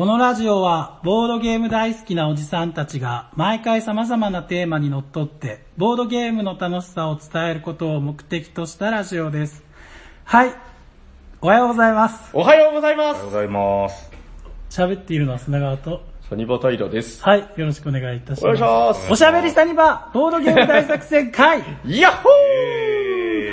このラジオは、ボードゲーム大好きなおじさんたちが、毎回様々なテーマにのっとって、ボードゲームの楽しさを伝えることを目的としたラジオです。はい。おはようございます。おはようございますおはようございます。喋っているのは砂川と、サニバタイラです。はい。よろしくお願いいたしお願います。します。おしゃべりサニバ、ボードゲーム大作戦会ヤッホ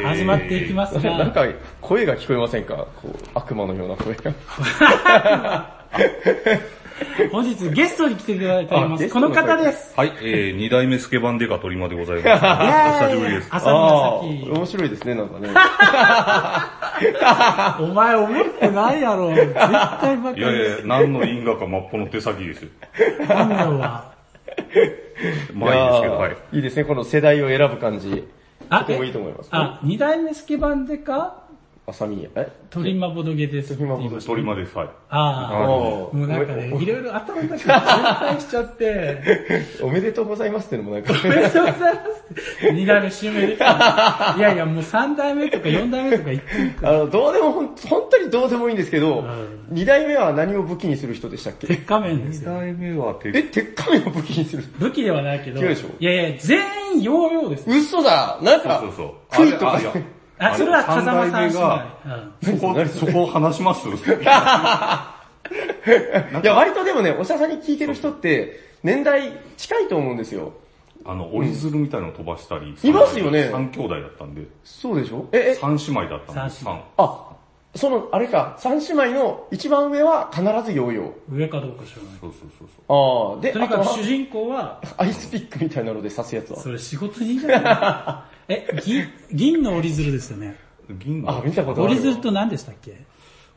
始まっていきますーなんが、か声が聞こえませんか？こう、悪魔のような声が。本日ゲストに来ていただいております。この方です。はい、えー、二代目スケバンデカトリマでございます。お久しぶりです。朝あ宮ー面白いですね、なんかね。崎。お前思ってないやろ。絶対バカいやいや、何の因果か真っぽの手先ですよ。本名は。まあいいですけど、はい。いいですね、この世代を選ぶ感じ。あとてもいいと思います。あ、二代目スケバンデカあさみえ？トリマボドゲですって言いました。トリマです、はい。ああ。おもうなんかね、いろいろ頭の中で渋滞しちゃって、おめでとうございますってのもなんか、おめでとうございます。二代目襲名できた。いやいや、もう三代目とか四代目とか言ってる。かあの、どうでもほん、本当にどうでもいいんですけどん、二代目は何を武器にする人でしたっけ？鉄仮面ですよ。二代目はえ、鉄鉄仮面を武器にする？武器ではないけど、違うでしょ。いやいや、全員ヨーヨーです。嘘だ。なんかそう、そうクイとかあそれは風間さんが、そこ、そこを話します いや、割とでもね、おしゃさんに聞いてる人って、年代近いと思うんですよ。あの、折り鶴みたいなの飛ばしたり。いますよね三兄弟だったんで、そうでしょ？え、え、三姉妹だったんで、三姉妹三。あ、その、あれか、三姉妹の一番上は必ずヨーヨ上かどうか知らない。そうそうそうそう。ー。ああ、で、とにかく主人公は、アイスピックみたいなので刺すやつは。それ仕事人じゃない？え、銀、銀の折り鶴ですよね。銀のあ、見たことある。折り鶴と何でしたっけ？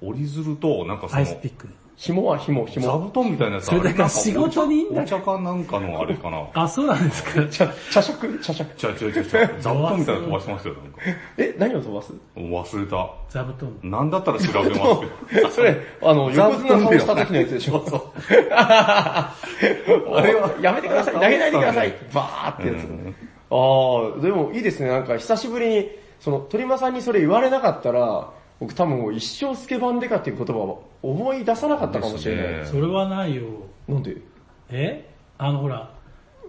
折り鶴と、なんかそのアイ、スピック。紐は紐、座紐。布団みたいなやつそれだから仕事人だお茶かなんかのあれかな。あ、そうなんですか。茶、茶色？茶色。違う違う違う違う。座布団みたいなの飛ばしてますよ、なんか。え、何を飛ばす？忘れた。座布団。なんだったら調べますけど。それ、あの、横綱倒した時のやつでしょ。あれは、やめてください、投げないでください。バーってやつ。ああ、でもいいですね。なんか久しぶりに、その、鳥間さんにそれ言われなかったら、僕多分もう一生スケバンデカっていう言葉を思い出さなかったかもしれない。ですそれはないよ。なんで？え？あのほら、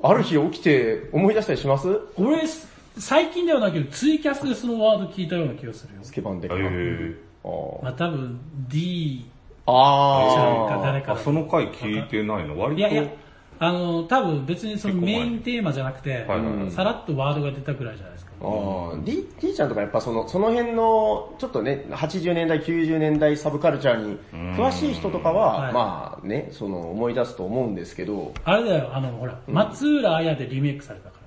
ある日起きて思い出したりします？俺、最近ではないけど、ツイキャスでそのワード聞いたような気がするよ。スケバンデカ。えーあーまあ多分 D あちゃうーか誰かあ、その回聞いてないの？割と。いやいや、あの、多分別にそのメインテーマじゃなくて、はいはいはい。さらっとワードが出たぐらいじゃないですか。あー D, D ちゃんとかやっぱその、その辺の、ちょっとね、80年代、90年代サブカルチャーに詳しい人とかは、はい。まあね、その思い出すと思うんですけど、あれだよ、あのほら、松浦綾でリメイクされたから。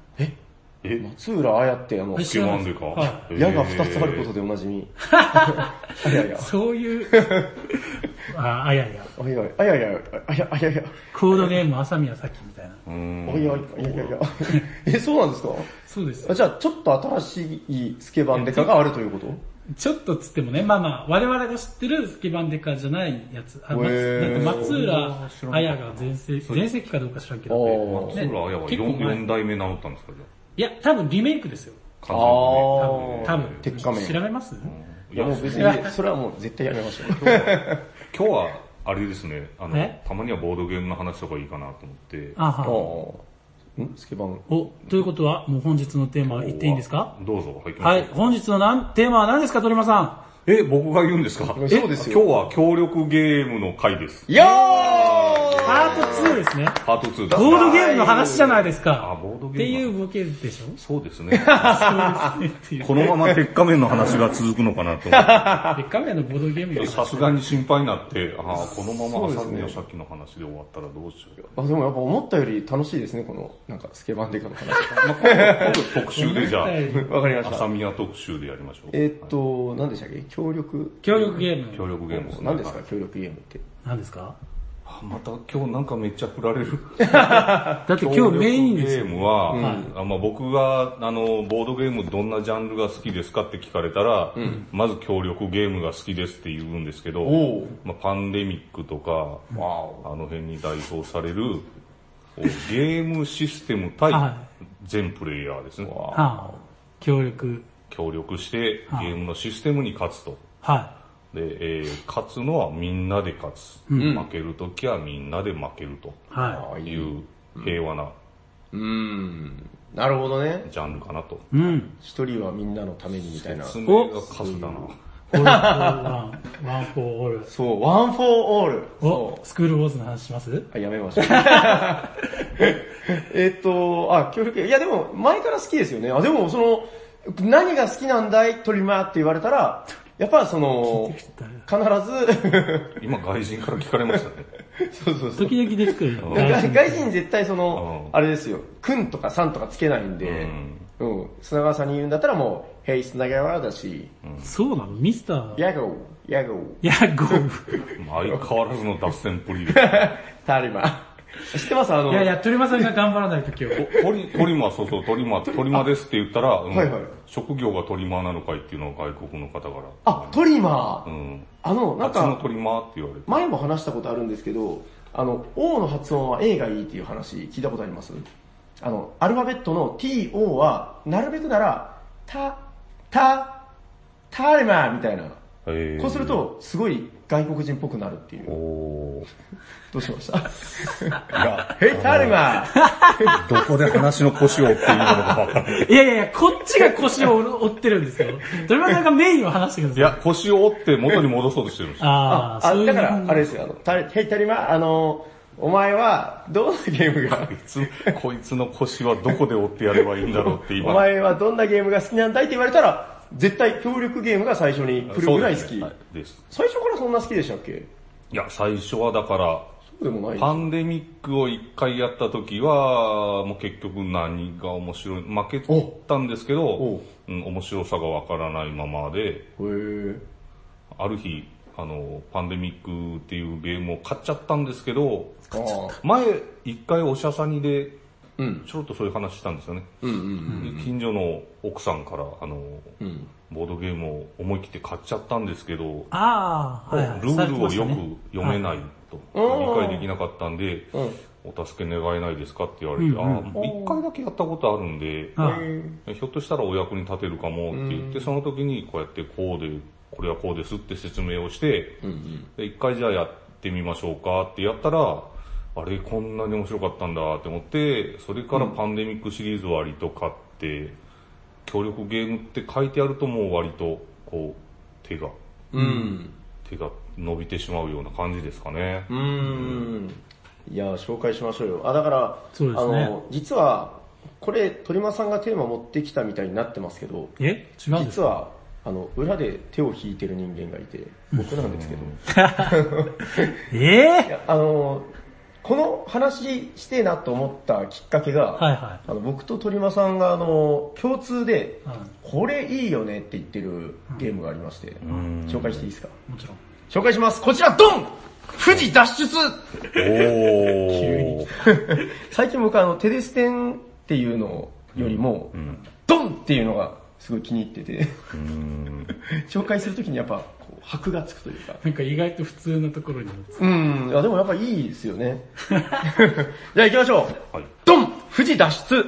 え、松浦綾ってあのえ、スケバンデカ？はい。えー。矢が二つあることでおなじみ。あやや。そういう、あ、あやや。あやや、あやや、あやあやや。コードゲーム朝宮さきみたいな。うーん。あやや、あやや。や。え、そうなんですか？そうです。じゃあちょっと新しいスケバンデカがあるということ？ちょっとつってもね、まあまあ、我々が知ってるスケバンデカじゃないやつ。あ松へー。松浦綾が全盛、全盛期かどうか知らんけど、おー。松浦綾は結構前。4, 代目直ったんですかじゃいや、多分リメイクですよ。あ。完全にねあ多分。鉄仮面調べます？いやもう別に、それはもう絶対やめましょう。今日は、あれですね、あのえ、たまにはボードゲームの話とかいいかなと思って。ああは。あ。ん？スケバン。お、ということは、もう本日のテーマ言っていいんですか？どうぞ、入ってますはい、本日のなんテーマは何ですか、鳥間さえ、僕が言うんですか？そうですよ今日は協力ゲームの回です。いやん。パート2ですね。パート2だ。ボードゲームの話じゃないですあ、か。ボードゲーム。っていうボケでしょ？そうですね。そうですねっていう。このまま鉄仮面の話が続くのかなと思って。で、カメラのボードゲームさすがに心配になって、ああ、このままそうですね朝宮さっきの話で終わったらどうしよう。あ、でもやっぱ思ったより楽しいですね、この、なんかスケバンデカの話。まあ、今度特集でじゃあ、わかりました朝。宮特集でやりましょう。えーっと、何でしたっけ？協力？協力ゲーム。協力ゲームですね。何ですか？協力ゲームって。何ですか？あまた今日なんかめっちゃ振られる。だって今日メインですよ。ゲームは、あまあ、僕があのボードゲームどんなジャンルが好きですかって聞かれたら、まず協力ゲームが好きですって言うんですけどまあ、パンデミックとか、わあの辺に代表されるゲームシステム対は全プレイヤーですね。協力。協力してゲームのシステムに勝つと。はで、えー勝つのはみんなで勝つ。うん負けるときはみんなで負けるとはいう平和なうーん。なるほどね。ジャンルかなと。い。うん。一人はみんなのためにみたいな。説明がカスだな。ワン、フォーオール。そう、ワンフォーオール。おそ、スクールウォーズの話します？う。あ、やめましょう。えっと、あ、協力、いやでも前から好きですよね。あ、でもその、何が好きなんだい？トリマーって言われたら、やっぱその、必ず、今外人から聞かれましたね。そうそうそう。時々出てくるよ。外外人絶対その、うんあれですよ、くんとかさんとかつけないんで、うん、砂川さんに言うんだったらもう、ヘイ砂川だし、そうなの？ミスター、ヤゴー、ヤゴー、いや、ゴー。相変わらずの脱線プリで。タリマ。知ってます？あの、いやいや、鳥間さんが頑張らない と今日。トリ、トリマー、そうそう、トリマー、トリマーですって言ったら、う んはいはい職業がトリマーなのかいっていうのを外国の方から。あ、トリマー？うん。あの、なんあっちのか、トリマーって言われて。前も話したことあるんですけど、あの、O の発音は A がいいっていう話聞いたことあります？あの、アルファベットの TO は、なるべくなら、た、た、タリマーみたいな。こうする、と、すごい外国人っぽくなるっていう。おーどうしました？いや、ヘイタリマー どこで話の腰を折っていいのかわからない。いやいやいや、こっちが腰を折ってるんですけど、鳥間さんがメインを話してください。いや、腰を折って元に戻そうとしてるんですよ。あー、あ、だから、あれですよ、あの、ヘイタリマー、あの、お前は、どんなゲームがこいつ、こいつの腰はどこで折ってやればいいんだろうって今。お前はどんなゲームが好きなんだいって言われたら、絶対協力ゲームが最初に来るぐらい好き。そうですねはいです。最初からそんな好きでしたっけ？いや、最初はだから、そうでもない。パンデミックを一回やった時は、もう結局何が面白い、負けたんですけおど、うん、面白さがわからないままで、ある日、あの、パンデミックっていうゲームを買っちゃったんですけど、前、一回おしゃさにで、うん。ちょろっとそういう話したんですよね。うんうん近所の奥さんから、あの、うん。うん。ボードゲームを思い切って買っちゃったんですけど、あー、はいはい。ルールをよく読めい。ないと、うん理解できなかったんで、うん。お助け願えないですかって言われて、うんうんああ、一回だけやったことあるんで、あひょっとしたらお役に立てるかもって言って、その時にこうやってこうで、これはこうですって説明をして、うんうん。回じゃあやってみましょうかってやったら、あれこんなに面白かったんだって思って、それからパンデミックシリーズ割と買って、協力ゲームって書いてあるともう割と、こう、手が、うん。手が伸びてしまうような感じですかね。うーん。いや、紹介しましょうよ。あ、だから、そうですねあの、実は、これ、鳥間さんがテーマ持ってきたみたいになってますけど、え？違うんですか？実は、あの、裏で手を引いてる人間がいて、僕なんですけど、え？いえやあの、この話してえなと思ったきっかけが、はいはあの僕と鳥間さんがあの共通で、うん。これいいよねって言ってるゲームがありまして、ん。紹介していいですか？い。もちろん。紹介します。こちら、ドン！富士脱出おー。最近僕あの、テレステンっていうのよりも、ドン！っていうのがすごい気に入ってて、紹介するときにやっぱ、箔がつくというか、なんか意外と普通のところに。うん、いやでもやっぱいいですよね。じゃあ行きましょう。はい。ドン富士脱出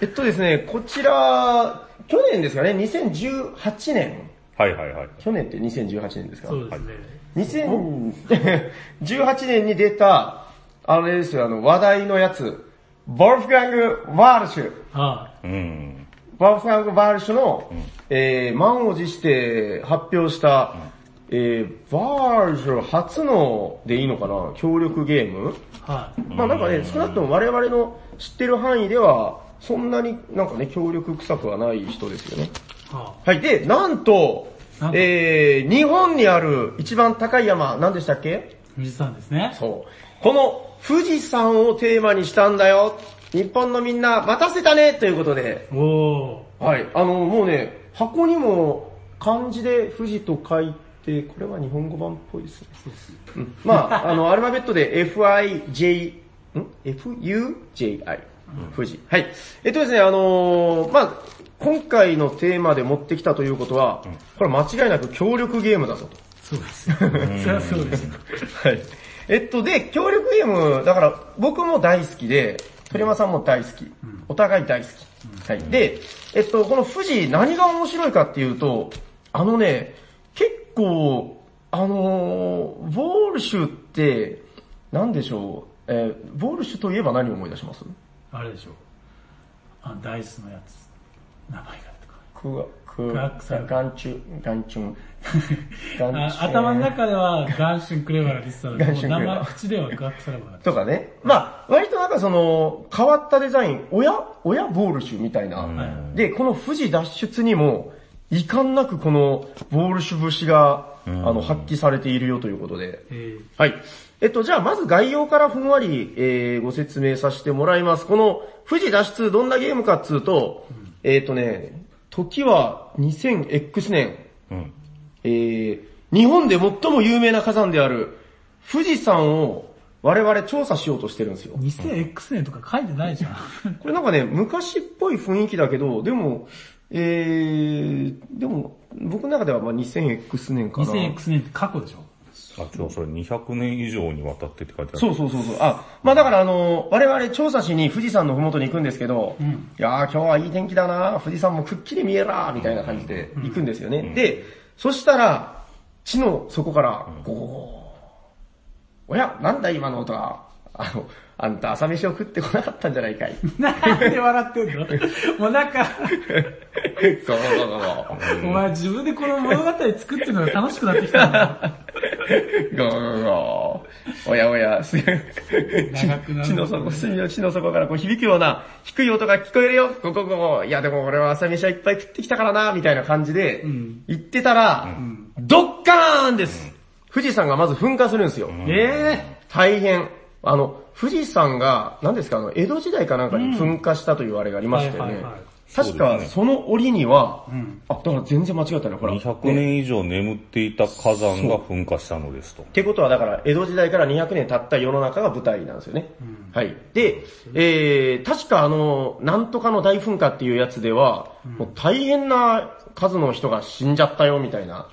えっとですね、こちら、去年ですかね、2018年。はいはいはい。去年って2018年ですか？そうですね。2018年に出た、あれですよ、あの、話題のやつ、ボルフガング・ワールシュ。あうん。ボルフガング・ワールシュの、えー、満を持して発表した、えー、ワールシュ初のでいいのかな、協力ゲーム？あ、はい。まあなんかね、少なくとも我々の知ってる範囲では、そんなになんかね、協力臭くはない人ですよね。ははい。で、なんと、なんとえー、日本にある一番高い山、何でしたっけ？あ、富士山ですね。そう。この富士山をテーマにしたんだよ。日本のみんな待たせたねということで。おー。はい。あの、もうね、箱にも漢字で富士と書いて、これは日本語版っぽいですね。うんまあ、あの、アルファベットで FIJ、ん ?FUJI。富士。はい。えっとですね、あのーまあ、今回のテーマで持ってきたということは、これ間違いなく協力ゲームだぞと。そうですよ。そりゃそうですよ。はい。えっと、で、協力ゲーム、だから僕も大好きで、鳥山さんも大好き。お互い大好き。はい。で、えっと、この富士何が面白いかっていうと、あのね、結構あのー、ボールシュって、なんでしょう、えーボールシュといえば何を思い出します？あれでしょ。あ、ダイスのやつ。名前がとか。クワ、クガクサルガンチュ、ガンチュン。ガンチュ あ頭の中ではガンシュンクレバーがリストだガンシュンクレバー名前口ではガックサラバーだとかね。まあ、割となんかその、変わったデザイン、親親ボールシュみたいな。んで、この富士脱出にも、遺憾なくこのボールシュ節が、あの、発揮されているよということで。えーはい。えっと、じゃあまず概要からふんわり、えーご説明させてもらいます。この富士脱出どんなゲームかっつうと、えっとね、時は 2000X 年、うん。えー日本で最も有名な火山である富士山を我々調査しようとしてるんですよ。2000X 年とか書いてないじゃん。これなんかね、昔っぽい雰囲気だけど、でも、えー、でも、僕の中ではまあ 2000X 年かな。2000X 年って過去でしょ？あ、違う、それ200年以上にわたってって書いてある。そうそうそうそう。あ、まあだからあの、我々調査しに富士山のふもとに行くんですけど、んいやー今日はいい天気だな富士山もくっきり見えらーみたいな感じで行くんですよね。で、そしたら、地の底から、こう、おや、なんだ今の音は、あの、あんた朝飯を食ってこなかったんじゃないかい。なんで笑ってんの？もうなんか、そうそうそうお前自分でこの物語作ってるのが楽しくなってきたんだ。ゴーゴー。おやおや、す長くなる地の底、隅の地の底からこう響くような低い音が聞こえるよ。ゴーゴーゴー。いやでも俺は朝飯はいっぱい食ってきたからな、みたいな感じでん言ってたら、ドッカーンです、富士山がまず噴火するんですよ。え大変。あの、富士山が、何ですか、あの、江戸時代かなんかに噴火したというあれがありましたよね。確か、その折には、んあ、だから全然間違ったね、ほら。200年以上眠っていた火山が噴火したのですと。ってことはだから、江戸時代から200年経った世の中が舞台なんですよね。はい。で、えー、確かあの、なんとかの大噴火っていうやつでは、もう大変な数の人が死んじゃったよみたいな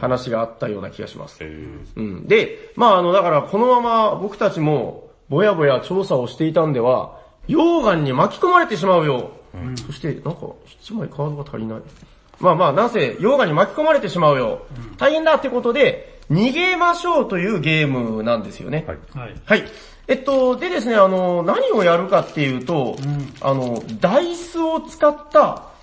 話があったような気がします。えーうん。で、まああの、だからこのまま僕たちも、ぼやぼや調査をしていたんでは、溶岩に巻き込まれてしまうよ。そして、なんか、1枚カードが足りない？まあまあ、なぜ、溶岩に巻き込まれてしまうよ。大変だってことで、逃げましょうというゲームなんですよね。はい。ー、はい。はい。えっと、でですね、あの、何をやるかっていうと、あの、ダイスを使った、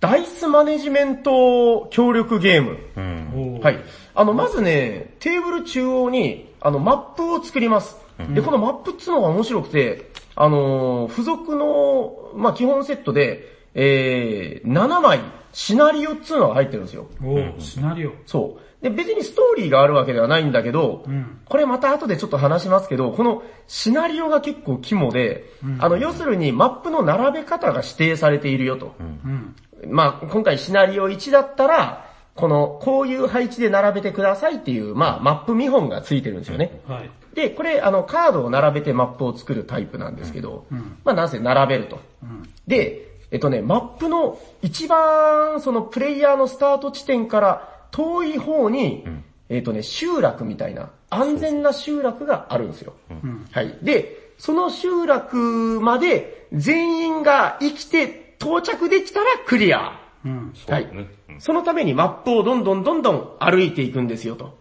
ダイスマネジメント協力ゲーム。うん。はい。あの、まずね、テーブル中央に、あの、マップを作ります。で、このマップっつうのが面白くて、あのー、付属の、まあ、基本セットで、えー、7枚、シナリオっつうのが入ってるんですよ。おーシナリオ。そう。で、別にストーリーがあるわけではないんだけど、んこれまた後でちょっと話しますけど、このシナリオが結構肝で、あの、要するにマップの並べ方が指定されているよと。うん。まあ、今回シナリオ1だったら、この、こういう配置で並べてくださいっていう、まあ、マップ見本がついてるんですよね。はい。で、これ、あの、カードを並べてマップを作るタイプなんですけど、まあ、なぜ並べると。うん。で、えっとね、マップの一番、そのプレイヤーのスタート地点から遠い方に、えっとね、集落みたいな、安全な集落があるんですよ。んはい。で、その集落まで全員が生きて到着できたらクリア。うん。はいねうん。そのためにマップをどんどんどんどん歩いていくんですよと。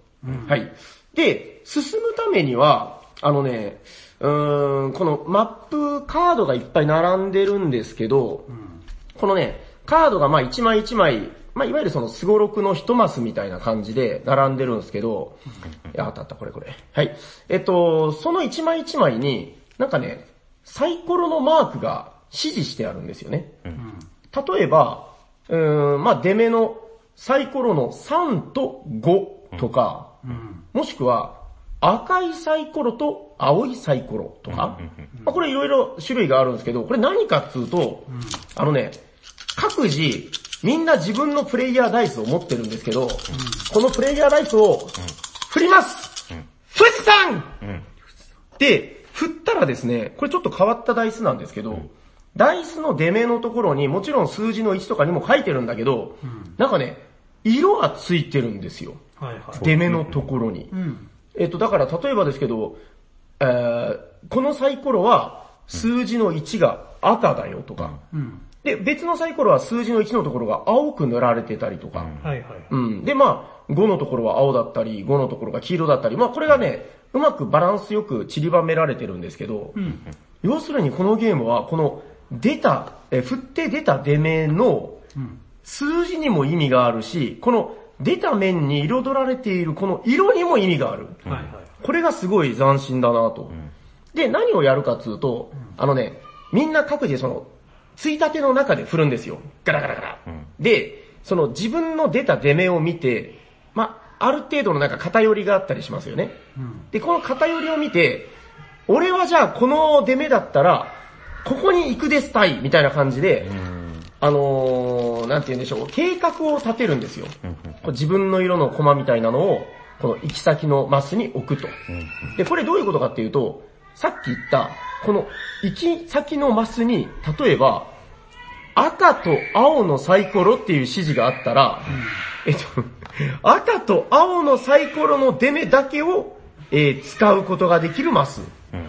はい。で、進むためには、あのね、うーん、このマップカードがいっぱい並んでるんですけど、このね、カードがまあ一枚一枚、まあいわゆるそのスゴロクの一マスみたいな感じで並んでるんですけど、いや、あったあった、これこれ。はい。えっと、その一枚一枚に、なんかね、サイコロのマークが指示してあるんですよね。例えば、うーん、まあ、出目のサイコロの3と5とか、もしくは赤いサイコロと青いサイコロとか、まあ、これいろいろ種類があるんですけど、これ何かっつうと、あのね、各自、みんな自分のプレイヤーダイスを持ってるんですけど、このプレイヤーダイスを振ります、富士山うん。で、振ったらですね、これちょっと変わったダイスなんですけど、ダイスの出目のところにもちろん数字の1とかにも書いてるんだけど、なんかね、色がついてるんですよ。はいはい。出目のところに。うん。えっと、だから例えばですけど、えーこのサイコロは数字の1が赤だよとか、うん。で、別のサイコロは数字の1のところが青く塗られてたりとか、はいはい。うん。で、まあ、5のところは青だったり、5のところが黄色だったり、まあこれがね、うまくバランスよく散りばめられてるんですけど、うん。要するにこのゲームは、この出た、え振って出た出目のうん。数字にも意味があるし、この出た面に彩られているこの色にも意味がある。はいはい。これがすごい斬新だなと。で、何をやるかっつうと、あのね、みんな各自その、ついたての中で振るんですよ。ガラガラガラ。で、その自分の出た出目を見て、まあ、ある程度のなんか偏りがあったりしますよね。うん。で、この偏りを見て、俺はじゃあこの出目だったら、ここに行くですたい、みたいな感じで、あのー、なんて言うんでしょう、計画を立てるんですよ。こう自分の色のコマみたいなのを、この行き先のマスに置くと。で、これどういうことかっていうと、さっき言った、この行き先のマスに、例えば、赤と青のサイコロっていう指示があったら、えっと、赤と青のサイコロの出目だけを、えー使うことができるマス。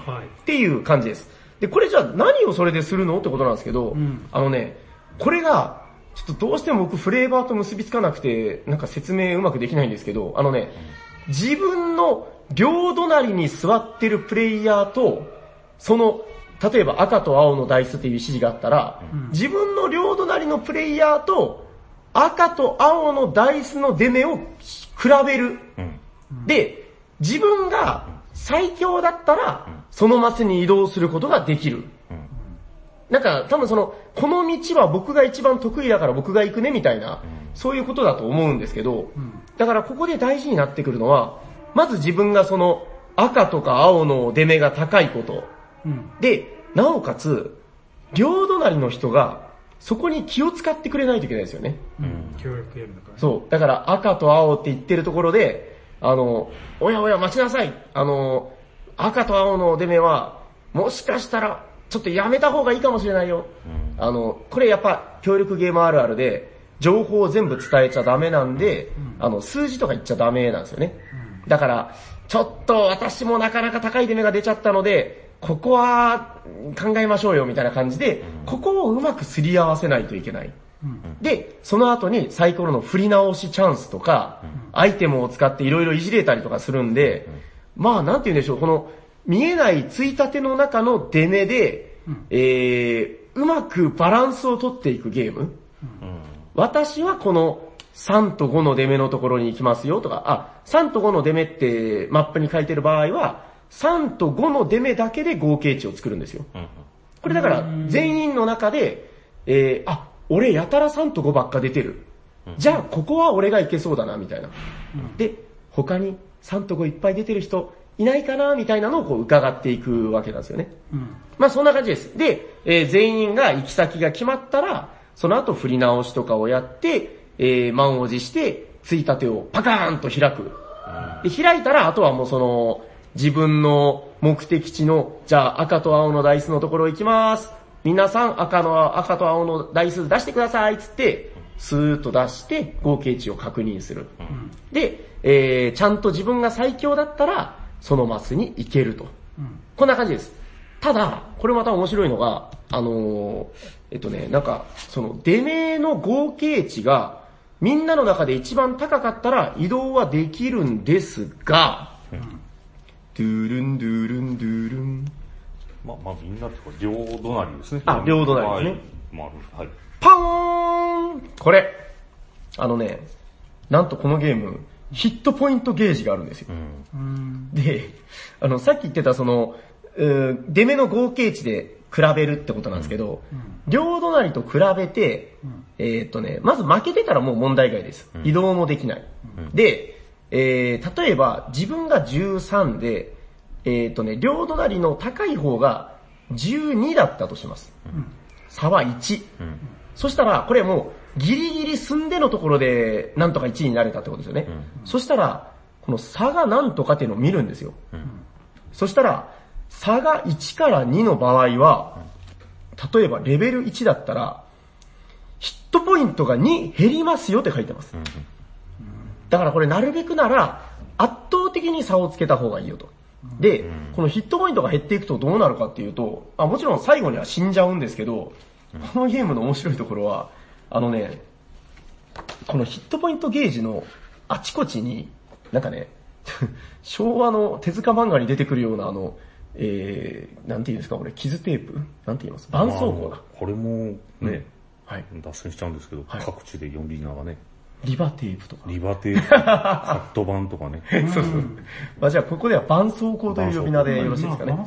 はい。っていう感じです。で、これじゃあ何をそれでするのってことなんですけど、ん。あのね、これが、ちょっとどうしても僕フレーバーと結びつかなくて、なんか説明うまくできないんですけど、あのね、自分の両隣に座ってるプレイヤーと、その、例えば赤と青のダイスっていう指示があったら、自分の両隣のプレイヤーと赤と青のダイスの出目を比べる。で、自分が最強だったら、そのマスに移動することができる。なんか、多分その、この道は僕が一番得意だから僕が行くねみたいな、そういうことだと思うんですけど、だからここで大事になってくるのは、まず自分がその、赤とか青の出目が高いこと。うん。で、なおかつ、両隣の人が、そこに気を使ってくれないといけないですよね。うん。協力ゲームだからね。そう。だから赤と青って言ってるところで、あの、おやおや待ちなさい。あの、赤と青の出目は、もしかしたら、ちょっとやめた方がいいかもしれないよ。あの、これやっぱ協力ゲームあるあるで、情報を全部伝えちゃダメなんで、あの、数字とか言っちゃダメなんですよね。だから、ちょっと私もなかなか高い出目が出ちゃったので、ここは考えましょうよみたいな感じで、ここをうまくすり合わせないといけない。で、その後にサイコロの振り直しチャンスとか、アイテムを使っていろいろいじれたりとかするんで、まあなんて言うんでしょう、この見えないついたての中の出目で、えー、うまくバランスをとっていくゲーム。私はこの3と5の出目のところに行きますよとか、あ、3と5の出目ってマップに書いてる場合は、3と5の出目だけで合計値を作るんですよ。これだから全員の中で、えー、あ、俺やたら3と5ばっか出てる。じゃあここは俺がいけそうだな、みたいな。で、他に3と5いっぱい出てる人いないかな、みたいなのをこう伺っていくわけなんですよね。うん。まあそんな感じです。で、えー全員が行き先が決まったら、その後振り直しとかをやって、えー満を持して、ついたてをパカーンと開く。で、開いたら、あとはもうその、自分の目的地の、じゃあ赤と青のダイスのところ行きます。皆さん赤の、赤と青のダイス出してください、つって、スーッと出して合計値を確認する。で、えーちゃんと自分が最強だったら、そのマスに行けると。こんな感じです。ただ、これまた面白いのが、あのーえっとね、なんか、その、出目の合計値が、みんなの中で一番高かったら移動はできるんですが、ドゥルンドゥルンドゥルン。まあ、まあみんなってこれ両隣ですね。あ両隣ですねはい。丸。はい。パーンこれ、あのね、なんとこのゲーム、ヒットポイントゲージがあるんですよ。うん。で、あの、さっき言ってたその、出目の合計値で比べるってことなんですけど、両隣と比べて、えーっとね、まず負けてたらもう問題外です。移動もできない。で、えー、例えば自分が13で、えーっとね、両隣の高い方が12だったとします。差は1。そしたら、これもう、ギリギリ進んでのところで、なんとか1位になれたってことですよね。そしたら、この差がなんとかっていうのを見るんですよ。そしたら、差が1から2の場合は、例えばレベル1だったら、ヒットポイントが2減りますよって書いてます。だからこれなるべくなら、圧倒的に差をつけた方がいいよと。で、このヒットポイントが減っていくとどうなるかっていうと、あもちろん最後には死んじゃうんですけど、このゲームの面白いところは、あのね、このヒットポイントゲージのあちこちに、なんかね、昭和の手塚漫画に出てくるようなあの、えー、なんて言うんですか、これ、傷テープ？なんて言います？絆創膏だ。これもね、はい。脱線しちゃうんですけど、はい。各地で呼び名がね、リバテープとか。リバテープ、カット版とかね。そうそう。まあじゃあ、ここでは絆創膏という呼び名でよろしいですかね。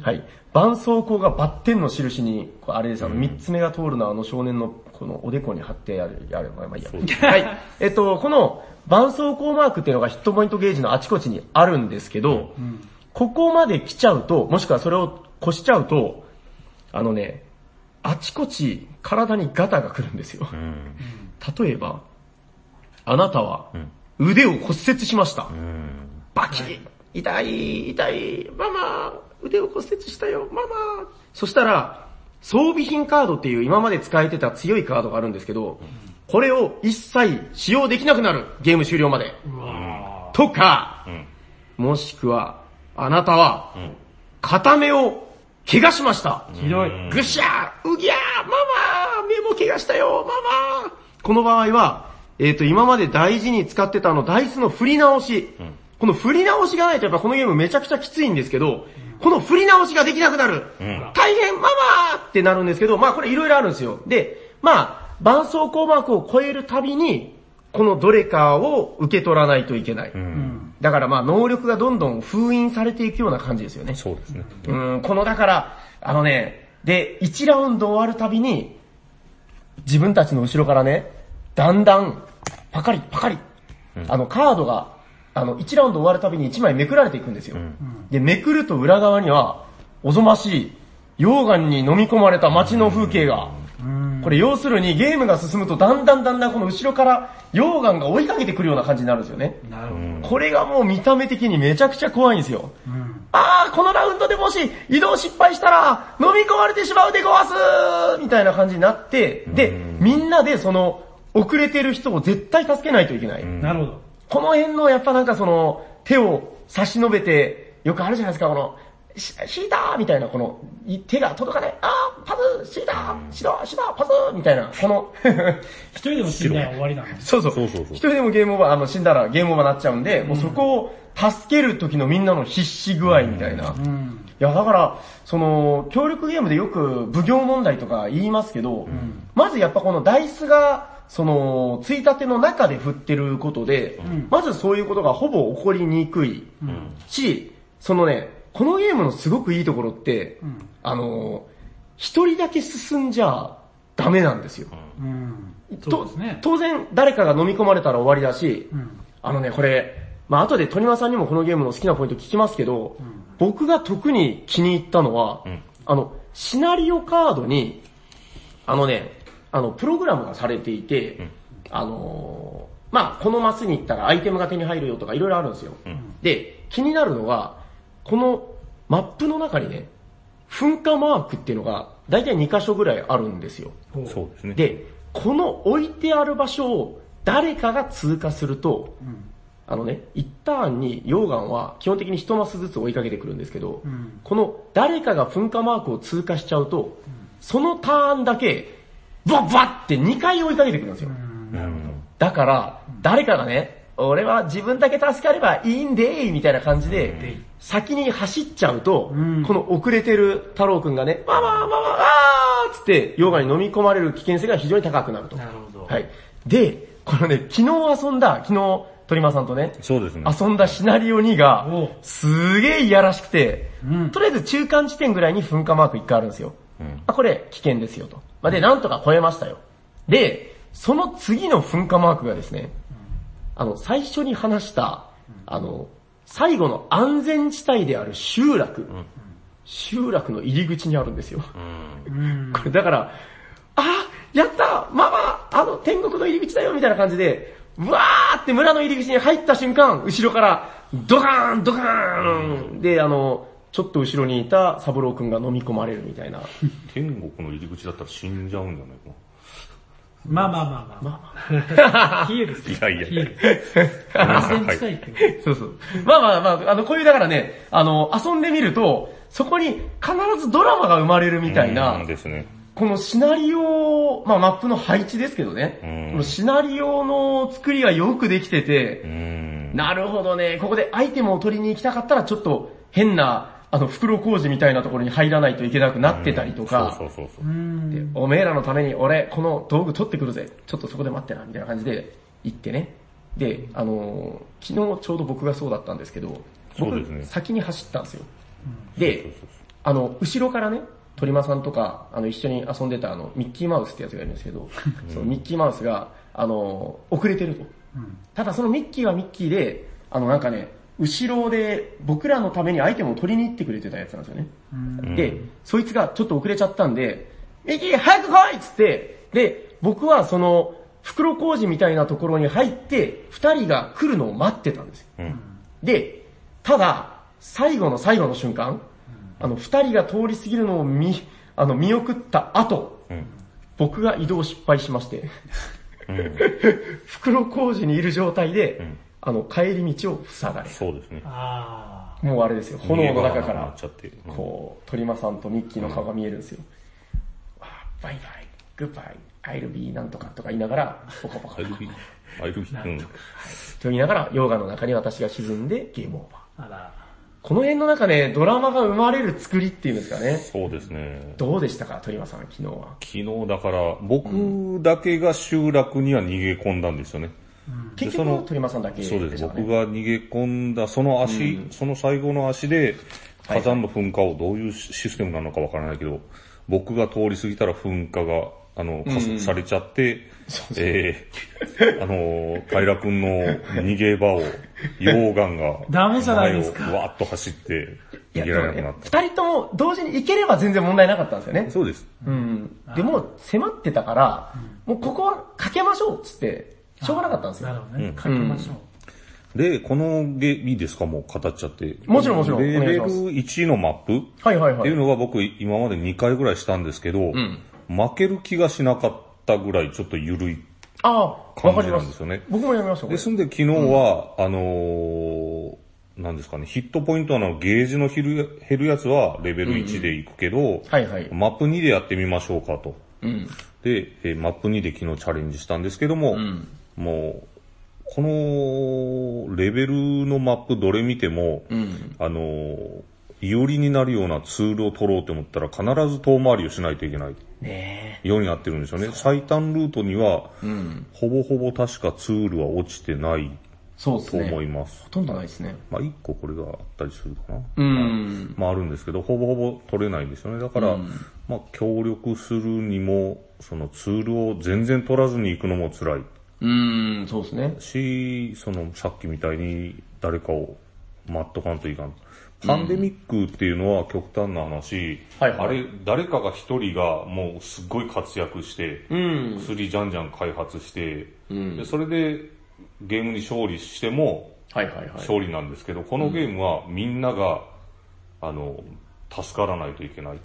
はい。絆創膏がバッテンの印に、あれです、あの、三つ目が通るのはあの少年のこのおでこに貼ってある、あれ、まあまあいいや。はい。えっと、この絆創膏マークっていうのがヒットポイントゲージのあちこちにあるんですけど、ここまで来ちゃうと、もしくはそれを越しちゃうと、あのね、あちこち体にガタが来るんですよ。うん。例えば、あなたはうん腕を骨折しました。うん。バキッ痛い、痛い、ママ、腕を骨折したよ、ママ。そしたら、装備品カードっていう今まで使えてた強いカードがあるんですけど、これを一切使用できなくなる、ゲーム終了まで。とか、うん。もしくは、あなたはうん。片目を怪我しました。ひどい。ぐしゃーうぎゃーママ目も怪我したよママこの場合は、えっ、と、今まで大事に使ってたあのダイスの振り直し。うんこの振り直しがないとやっぱこのゲームめちゃくちゃきついんですけど、この振り直しができなくなる。うん大変ママってなるんですけど、まあこれいろいろあるんですよ。で、まあ、絆創膏マークを超えるたびに、このどれかを受け取らないといけない。うん。だからまあ能力がどんどん封印されていくような感じですよね。そうですね。うん、このだから、あのね、で、1ラウンド終わるたびに、自分たちの後ろからね、だんだん、パカリパカリ、あのカードが、あの、1ラウンド終わるたびに1枚めくられていくんですよ。で、めくると裏側には、おぞましい、溶岩に飲み込まれた街の風景が、これ要するにゲームが進むとだんだんだんだんこの後ろから溶岩が追いかけてくるような感じになるんですよね。なるほど。これがもう見た目的にめちゃくちゃ怖いんですよ。あー、このラウンドでもし移動失敗したら飲み込まれてしまうでごわすみたいな感じになって、で、みんなでその遅れてる人を絶対助けないといけない。なるほど。この辺のやっぱなんかその手を差し伸べて、よくあるじゃないですか、この、しシーターみたいなこの、い手が届かない、あー、パズシーターシーターシーターパズみたいな、この、一人でも死んだら終わりなんです。そうそう。そうそうそう一人でもゲームオーバー、あの、死んだらゲームオーバーになっちゃうんで、もうそこを助ける時のみんなの必死具合みたいな。いうん。や、だから、その、協力ゲームでよく奉行問題とか言いますけど、まずやっぱこのダイスが、その、ついたての中で振ってることで、んまずそういうことがほぼ起こりにくいし、そのね、このゲームのすごくいいところって、んあの、一人だけ進んじゃダメなんですよ。うん。とそうですね。当然誰かが飲み込まれたら終わりだし、うん。あのね、これ、まあ後で鳥間さんにもこのゲームの好きなポイント聞きますけど、僕が特に気に入ったのは、んあの、シナリオカードに、あのね、あの、プログラムがされていて、あのーまあこのマスに行ったらアイテムが手に入るよとかいろいろあるんですよ。で、気になるのが、このマップの中にね、噴火マークっていうのが大体2箇所ぐらいあるんですよ。そうですね。で、この置いてある場所を誰かが通過すると、あのね、一ターンに溶岩は基本的に一マスずつ追いかけてくるんですけど、んこの誰かが噴火マークを通過しちゃうと、そのターンだけ、バッバッって2回追いかけてくるんですよ。うん。だから、誰かがね、俺は自分だけ助かればいいんでーみたいな感じで、先に走っちゃうと、うんこの遅れてる太郎くんがね、ママママあーっつって、溶岩に飲み込まれる危険性が非常に高くなると。なるほど。はい。で、このね、昨日遊んだ、昨日、鳥間さんとね、そうですね。遊んだシナリオ2がお、すげえいやらしくて、うんとりあえず中間地点ぐらいに噴火マーク1回あるんですよ。うんあ、これ危険ですよと。まあ、で、なんとか超えましたよ。で、その次の噴火マークがですね、あの、最初に話した、あの、最後の安全地帯である集落、集落の入り口にあるんですよ。うん。これだから、あやったママあの天国の入り口だよみたいな感じで、うわーって村の入り口に入った瞬間、後ろから、ドカーンドカーンで、あの、ちょっと後ろにいた三郎くんが飲み込まれるみたいな。天国の入り口だったら死んじゃうんじゃないかまあまあまあまあ。まあ、冷えですな。いやいやいや。安全地帯って。そうそう。まあまあまあ、あの、こういうだからね、あの、遊んでみると、そこに必ずドラマが生まれるみたいなうん、ですね。このシナリオ、まあマップの配置ですけどね、うんこのシナリオの作りがよくできてて、うん。なるほどね、ここでアイテムを取りに行きたかったらちょっと変な、あの、袋工事みたいなところに入らないといけなくなってたりとか、そうそうそうおめえらのために俺、この道具取ってくるぜ。ちょっとそこで待ってな、みたいな感じで行ってね。で、あのー昨日ちょうど僕がそうだったんですけど、僕、ね先に走ったんですよ。で、あの、後ろからね、鳥間さんとか、あの、一緒に遊んでたあの、ミッキーマウスってやつがいるんですけど、そのミッキーマウスが、あのー遅れてると。ただそのミッキーはミッキーで、あの、なんかね、後ろで僕らのためにアイテムを取りに行ってくれてたやつなんですよね。うんで、そいつがちょっと遅れちゃったんで、ミキ早く来いっつって、で、僕はその、袋工事みたいなところに入って、二人が来るのを待ってたんですよ。うん。で、ただ、最後の最後の瞬間、あの、二人が通り過ぎるのを見、あの、見送った後、うん。僕が移動失敗しまして、うん。袋工事にいる状態で、んあの、帰り道を塞がれ。そうですね。あもうあれですよ、炎の中からこう、鳥間さんとミッキーの顔が見えるんですよ。あバイバイ、グッバイ、アイルビーなんとかとか言いながら、ポカポカアイルビー。アイルビー。うん。と言いながら、溶岩の中に私が沈んでゲームオーバー。あ。あら。この辺の中ね、ドラマが生まれる作りっていうんですかね。そうですね。どうでしたか、鳥間さん、昨日は？昨日だから、僕だけが集落には逃げ込んだんですよね。結その局、鳥間さんだけでそうです。僕が逃げ込んだ、その足、その最後の足で、はい火山の噴火をどういうシステムなのかわからないけど、僕が通り過ぎたら噴火が、あの、加速されちゃって、えー、あの、平くんの逃げ場を、溶岩が、ダメじゃないですか前をわーっと走って、逃げられなくなっ、た。二人とも同時に行ければ全然問題なかったんですよね。そうです。うん。でも、迫ってたから、もうここはかけましょうっつって、しょうがなかったんですよ。なるほどね。かけましょう。で、このゲ、いいですか？もう語っちゃって。もちろんもちろんレベルお願いします1のマップはいはいはい。っていうのが僕今まで2回ぐらいしたんですけど、ん負ける気がしなかったぐらいちょっと緩い感じ。なんですよね。僕もやりました、ですんで昨日は、あのー、なんですかね、ヒットポイントのゲージの減る減るやつはレベル1でいくけど、はいはい。マップ2でやってみましょうかと。うん。で、えーマップ2で昨日チャレンジしたんですけども、んもう、このレベルのマップどれ見ても、うん。あのー、いおりになるようなツールを取ろうと思ったら必ず遠回りをしないといけないねようになってるんですよね。最短ルートには、え。うん。ほぼほぼ確かツールは落ちてないとそうですね。思います。ほとんどないですね。まあ一個これがあったりするかな。うん。まああるんですけど、ほぼほぼ取れないんですよね。だから、うんまあ協力するにも、そのツールを全然取らずに行くのも辛いうん、そうですね。し、そのさっきみたいに誰かを待っとかんといかん。パンデミックっていうのは極端な話、はいはいあれ、誰かが一人がもうすっごい活躍して、うん。薬じゃんじゃん開発して、うんでそれでゲームに勝利してもはいはいはい。勝利なんですけど、このゲームはみんなが、あの、助からないといけないっ。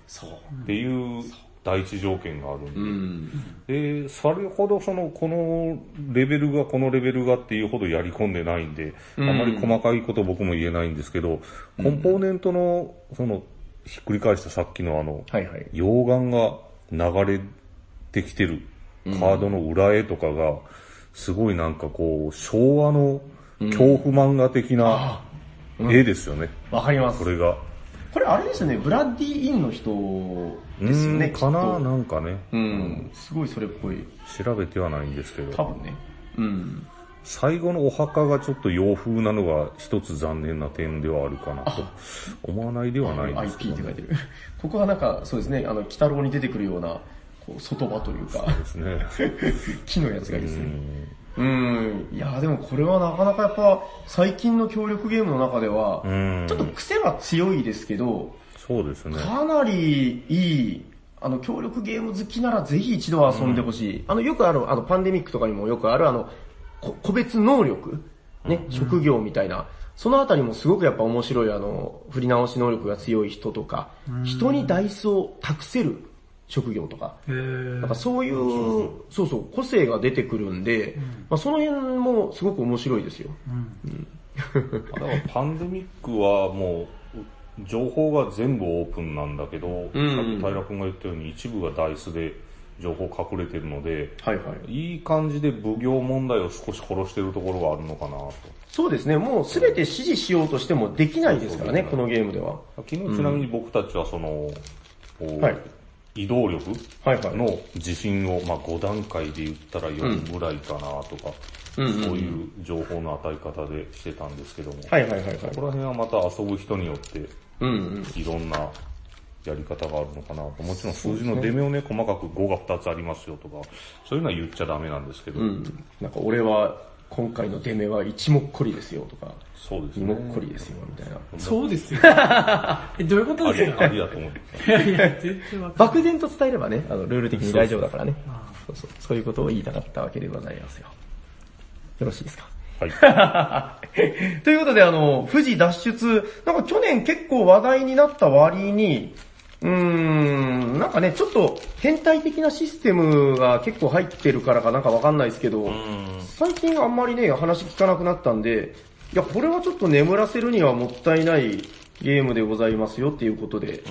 ていう第一条件があるんで、うん。で、それほどその、このレベルが、このレベルがっていうほどやり込んでないんで、あうんまり細かいこと僕も言えないんですけど、コンポーネントの、その、ひっくり返したさっきのあの、はいはい。溶岩が流れてきてるカードの裏絵とかが、すごいなんかこう、昭和の恐怖漫画的な絵ですよね、わかりますこ。れが。これあれですよね、ブラッディインの人ですよね、かななんかね、うん。すごいそれっぽい。調べてはないんですけど、多分ね。うん。最後のお墓がちょっと洋風なのが一つ残念な点ではあるかなと思わないではないんですけ IP っど、て書いてる。ここはなんか、そうですね、あの、鬼太郎に出てくるような、こう、外場というか、ですね。木のやつがいいですね。うんうん。いや、でもこれはなかなかやっぱ、最近の協力ゲームの中では、うんちょっと癖は強いですけど、そうですね。かなりいい、あの、協力ゲーム好きならぜひ一度は遊んでほしい。あの、よくある、あの、パンデミックとかにもよくある、あの、こ個別能力ね、職業みたいな。そのあたりもすごくやっぱ面白い、あの、振り直し能力が強い人とか、人にダイスを託せる職業とか、なんかそういう、そう。そう、個性が出てくるんで、まあその辺もすごく面白いですよ。だからパンデミックはもう、情報が全部オープンなんだけど、うん。さっき平君が言ったように一部がダイスで情報隠れてるので、はいはい。いい感じで奉行問題を少し殺してるところがあるのかなと。そうですね、もうすべて指示しようとしてもできないですからね、そうこのゲームでは。昨日ちなみに僕たちはその、こうはい移動力はいはい。の自信を、まあ、5段階で言ったら4ぐらいかなとか、うんそういう情報の与え方でしてたんですけども、はいはいはいはい。ここら辺はまた遊ぶ人によってうんうん。いろんなやり方があるのかなと。もちろん数字の出目をね、細かく5が2つありますよとか、そういうのは言っちゃダメなんですけど、うん。なんか俺は今回の出目は一目こりですよとか、そうですね。二目こりですよみたいな。そうですよ。え、どういうことですか？ありだと思っていやいや、全然わかんない。漠然と伝えればね、あの、ルール的に大丈夫だからね。そうそう。そういうことを言いたかったわけでございますよ。よろしいですか？はい。ということで、あの、富士脱出、なんか去年結構話題になった割に、うーん、なんかね、ちょっと変態的なシステムが結構入ってるからかなんかわかんないですけど、最近あんまりね、話聞かなくなったんで、いや、これはちょっと眠らせるにはもったいないゲームでございますよっていうことで、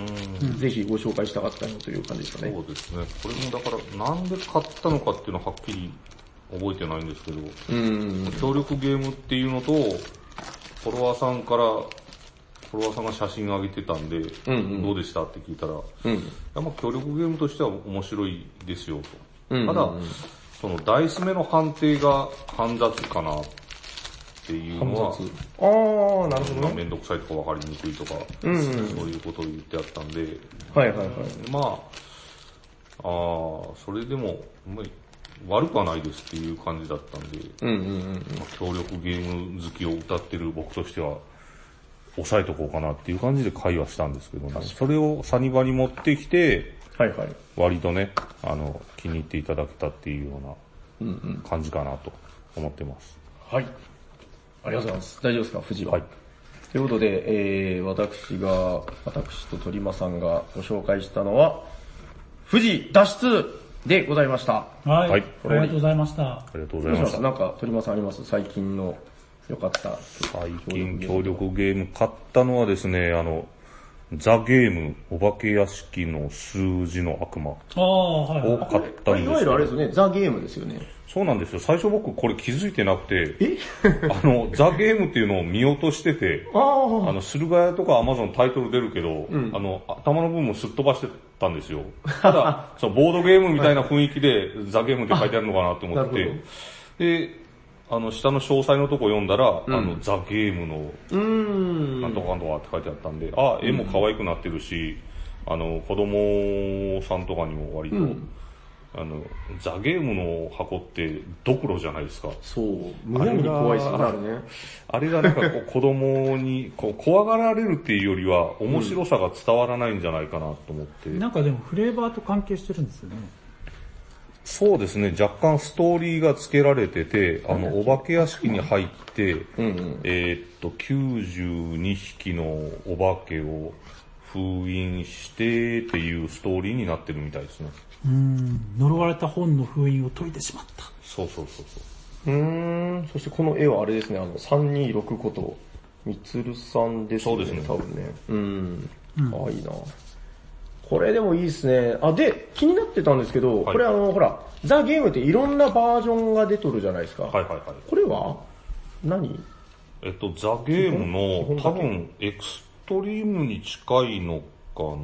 ぜひご紹介したかったよという感じですかね。そうですね。これもだから、なんで買ったのかっていうのははっきり覚えてないんですけど、うん。協力ゲームっていうのと、フォロワーさんから、フォロワーさんが写真上げてたんで、うんうんどうでしたって聞いたら、いうん。やまあ協力ゲームとしては面白いですよと。うんただ、そのダイス目の判定が煩雑かなっていうのは、あー、なるほどね。まあめんどくさいとか分かりにくいとか、うんうんそういうことを言ってあったんで、はいはいはい。まあ、あーそれでも、まあ悪くはないですっていう感じだったんで、うんうんうん。まあ協力ゲーム好きを歌ってる僕としては、抑えとこうかなっていう感じで会話したんですけどね。それをサニバに持ってきて、はいはい。割とね、あの、気に入っていただけたっていうよううんうん。な感じかなと思ってます。はい。ありがとうございます。大丈夫ですか、富士は。はい。ということで、えー、私が、私と鳥間さんがご紹介したのは、富士脱出でございました。はい。はいありがとうございました。ありがとうございますた？なんか鳥間さんあります？最近の良かった。最近協力ゲーム買ったのはですね、あの、ザ・ゲーム、お化け屋敷の数字の悪魔ああ、はいはい。を買ったんですいわゆるあれですよね、ザ・ゲームですよね。そうなんですよ。最初僕これ気づいてなくて、え？あの、ザ・ゲームっていうのを見落としてて、ああの、駿河屋とかアマゾンタイトル出るけど、あの、頭の部分もすっ飛ばしてたんですよ。ただ、そのボードゲームみたいな雰囲気で、ザ・ゲームって書いてあるのかなと思ってて、で、あの、下の詳細のとこ読んだら、あの、ザ・ゲームのう。なんとかなんとかって書いてあったんで、あ、絵も可愛くなってるし、あの、子供さんとかにも割と、うんあの、ザ・ゲームの箱ってドクロじゃないですか。そう。胸に怖いですよね、あれね。あれがなんかこう子供にこう怖がられるっていうよりは面白さが伝わらないんじゃないかなと思って。なんかでもフレーバーと関係してるんですよね。そうですね、若干ストーリーが付けられてて、あの、お化け屋敷に入って、うんうん。えーっと、92匹のお化けを封印してっていうストーリーになってるみたいですね。うん。呪われた本の封印を解いてしまった。そうそうそうそう。うーん。そしてこの絵はあれですね、あの、326こと、みつるさんですよね、そうですね多分ね。うん。あ、いいなこれでもいいですね。あ、で、気になってたんですけど、はい。これあの、ほら、ザ・ゲームっていろんなバージョンが出とるじゃないですか。はいはいはい。これは？何？えっと、ザ・ゲームの多分エクストリームに近いのかな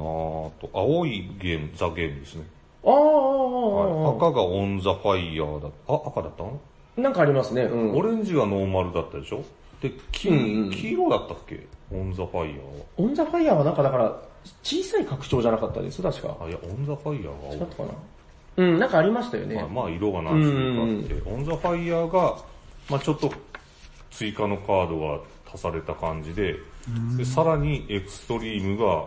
と、青いゲーム、ザ・ゲームですね。ああ、はい、赤がオン・ザ・ファイヤーだあ、赤だったの？なんかありますね。うん。オレンジがノーマルだったでしょ？で、黄,、うんうん。黄色だったっけ？オン・ザ・ファイヤーオンザファイヤーはなんかだから、小さい拡張じゃなかったです、確か。は。あ、いや、オン・ザ・ファイヤーが違ったかな？うん、なんかありましたよね。まあ、まあ、色が何種類かあって、オン・ザ・ファイヤーが、まあちょっと追加のカードが足された感じで、でさらに extreme が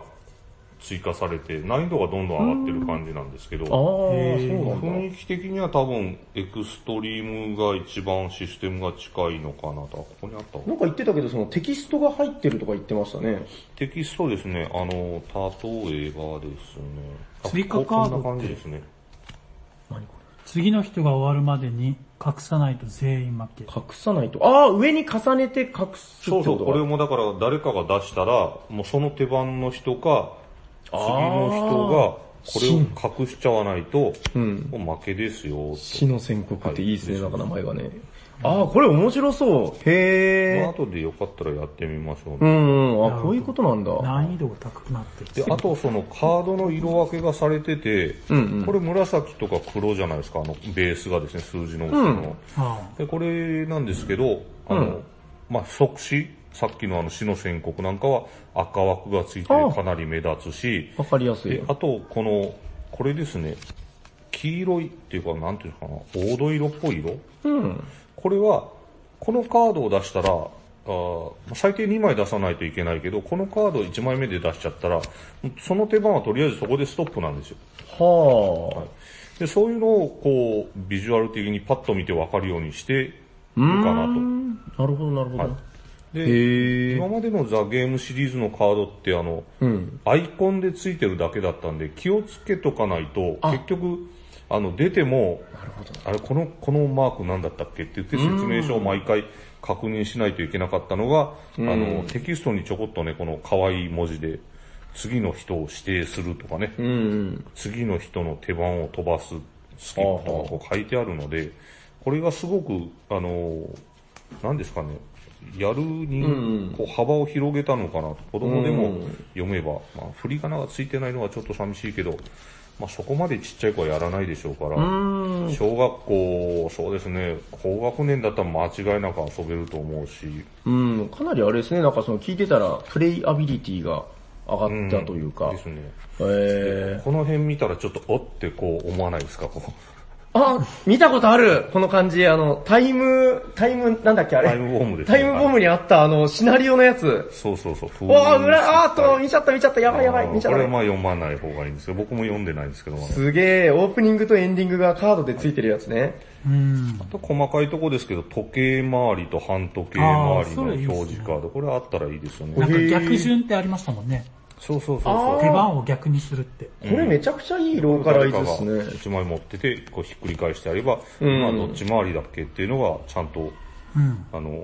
追加されて、難易度がどんどん上がってる感じなんですけど。雰囲気的には多分、エクストリームが一番システムが近いのかなと。あここにあったわなんか言ってたけど、そのテキストが入ってるとか言ってましたね。テキストですね、あの、例えばですね。あ追加カードって？こんな感じですね。何こ次の人が終わるまでに隠さないと全員負け。れ隠さないと。ああ、上に重ねて隠すってそうそう、これもだから誰かが出したら、もうその手番の人か、次の人がこれを隠しちゃわないと、うん。もう負けですよ、と。死の宣告っていいですね、はいなんか名前がね。ああ、これ面白そう。へまあえ。後でよかったらやってみましょううね。んうん。あ、こういうことなんだ。難易度が高くなってきてで、あとそのカードの色分けがされてて、うんうんこれ紫とか黒じゃないですか、あの、ベースがですね、数字の、んそのあで、これなんですけど、あの、うんまあ、即死、さっきのあの死の宣告なんかは赤枠がついてかなり目立つし、わかりやすいで。あと、この、これですね、黄色いっていうか、なんていうのかな、黄土色っぽい色？うん。これは、このカードを出したら、あー最低2枚出さないといけないけど、このカード1枚目で出しちゃったら、その手番はとりあえずそこでストップなんですよ。はでそういうのを、こう、ビジュアル的にパッと見てわかるようにしてるかなと。なるほど、なるほど。はいで、今。までのザ・ゲームシリーズのカードってあの、うん。アイコンでついてるだけだったんで、気をつけとかないと、あ結局、あの、出ても。あれ、この、このマークなんだったっけ？って言って説明書を毎回確認しないといけなかったのが、あの、テキストにちょこっとね、この可愛い文字で、次の人を指定するとかね、うんうん。次の人の手番を飛ばす、スキップとかこう書いてあるので、これがすごく、あの、何ですかね、やるにうんこう幅を広げたのかなと。子供でもうん読めば、まあ、振り仮名がついてないのはちょっと寂しいけど、まあそこまでちっちゃい子はやらないでしょうから、うん。小学校、そうですね、高学年だったら間違いなく遊べると思うし、うん。かなりあれですね、なんかその聞いてたら、プレイアビリティが上がったというか。ですね。えー、この辺見たらちょっとおってこう思わないですか、こう。あ、見たことあるこの感じ、あの、タイム、タイム、なんだっけあれタイムボムですねタイムボムにあったあの、シナリオのやつ。そうそうそう。わあ、うら、あーっと、はい見ちゃった見ちゃった、やばいやばい、見ちゃったこれは。まあ読まない方がいいんですけど、僕も読んでないんですけどすげえ、オープニングとエンディングがカードでついてるやつね。うん。あと細かいとこですけど、時計回りと半時計回りあの表示カード、これあったらいいですよね。なんか逆順ってありましたもんね。そうそうそうあそう。ー手番を逆にするって。これめちゃくちゃいいローカライズですね。一枚持ってて、こうひっくり返してやれば、うんまあどっち回りだっけっていうのがちゃんと、うん。あの、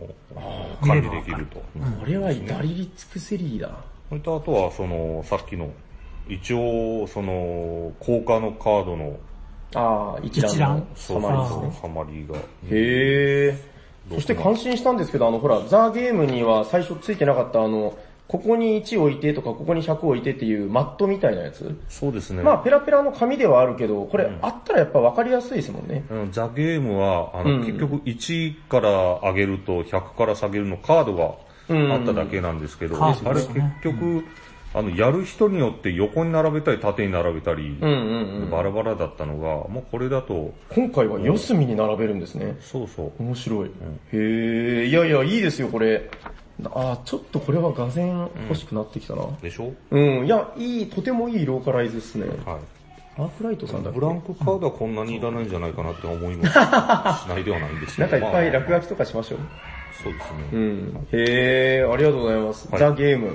管理できると。これは至りり尽くせりだ。それとあとは、その、さっきの、一応、その、効果のカードの、ああ、一覧の一覧？そうサマリーですね。サマリーが。へえ。そして感心したんですけど、あの、ほら、ザ・ゲームには最初ついてなかったあの、ここに1置いてとか、ここに100置いてっていうマットみたいなやつ？そうですね。まあ、ペラペラの紙ではあるけど、これ、あったらやっぱ分かりやすいですもんね。うんザ・ゲームは、あの、うん結局1から上げると100から下げるのカードがあっただけなんですけど、カードあれ結ですね局、あの、やる人によって横に並べたり縦に並べたり、うんうんうん。バラバラだったのが、もうこれだと、今回は四隅に並べるんですね。そうそう。面白い。へえ、いやいや、いいですよ、これ。あーちょっとこれは画然欲しくなってきたな。でしょ？うん、いや、いい、とてもいいローカライズですね。はい。アークライトさんだブランクカードはこんなにいらないんじゃないかなって思いも しないではないんですけなんかいっぱい落まあ書きとかしましょう。そうですうね。ん。へえ、ありがとうございます。はいザ・ゲーム。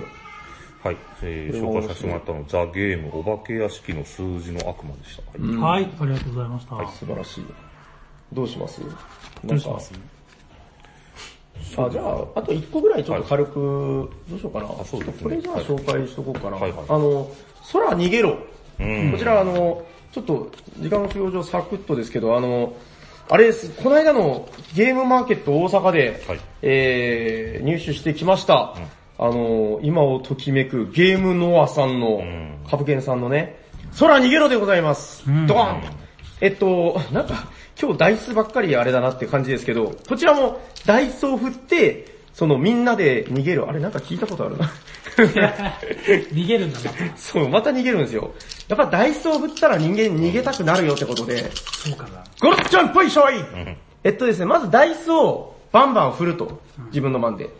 はい。えー、紹介させてもらったのは、ザ・ゲーム、お化け屋敷の数字の悪魔でした。はいはい、ありがとうございました。素晴らしい。どうします？どうします？あ、じゃあ、あと1個ぐらいちょっと軽く、どうしようかな。あそうですね。これじゃあ紹介しとこうかな。はいはい。あの、空逃げろ。うん。こちらあの、ちょっと時間の都合上サクッとですけど、あの、あれです、この間のゲームマーケット大阪で、はい。えー、入手してきました。あの、今をときめくゲームノアさんの、ん。株券さんのね、空逃げろでございます。ん。ドーン。えっと、なんか、今日ダイスばっかりあれだなって感じですけど、こちらもダイスを振って、そのみんなで逃げる。あれなんか聞いたことあるな。逃げるんだな。そう、また逃げるんですよ。やっぱダイスを振ったら人間逃げたくなるよってことで、そうかな。ゴロッチャンぽいしょいえっとですね、まずダイスをバンバン振ると。自分の番で。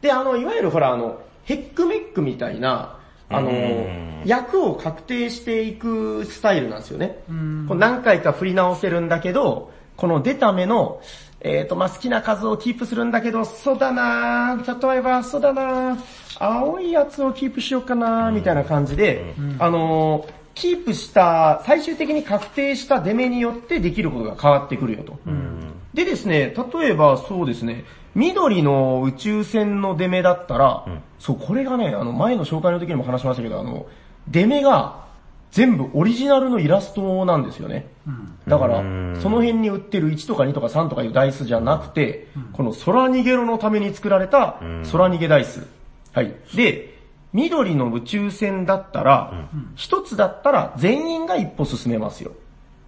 で、あの、いわゆるほら、あの、ヘックメックみたいな、あのうん、役を確定していくスタイルなんですよね。ん。こう何回か振り直せるんだけど、この出た目の、えっ、と、まあ、好きな数をキープするんだけど、そうだなぁ例えば、そうだなぁ青いやつをキープしようかなぁみたいな感じで、あのーキープした、最終的に確定した出目によってできることが変わってくるよと。でですね、例えばそうですね、緑の宇宙船の出目だったら、そう、これがね、あの前の紹介の時にも話しましたけど、あの、出目が、全部オリジナルのイラストなんですよね。だからうん、その辺に売ってる1とか2とか3とかいうダイスじゃなくて、この空逃げろのために作られた空逃げダイス。はい。で、緑の宇宙船だったら、1つだったら全員が一歩進めますよ。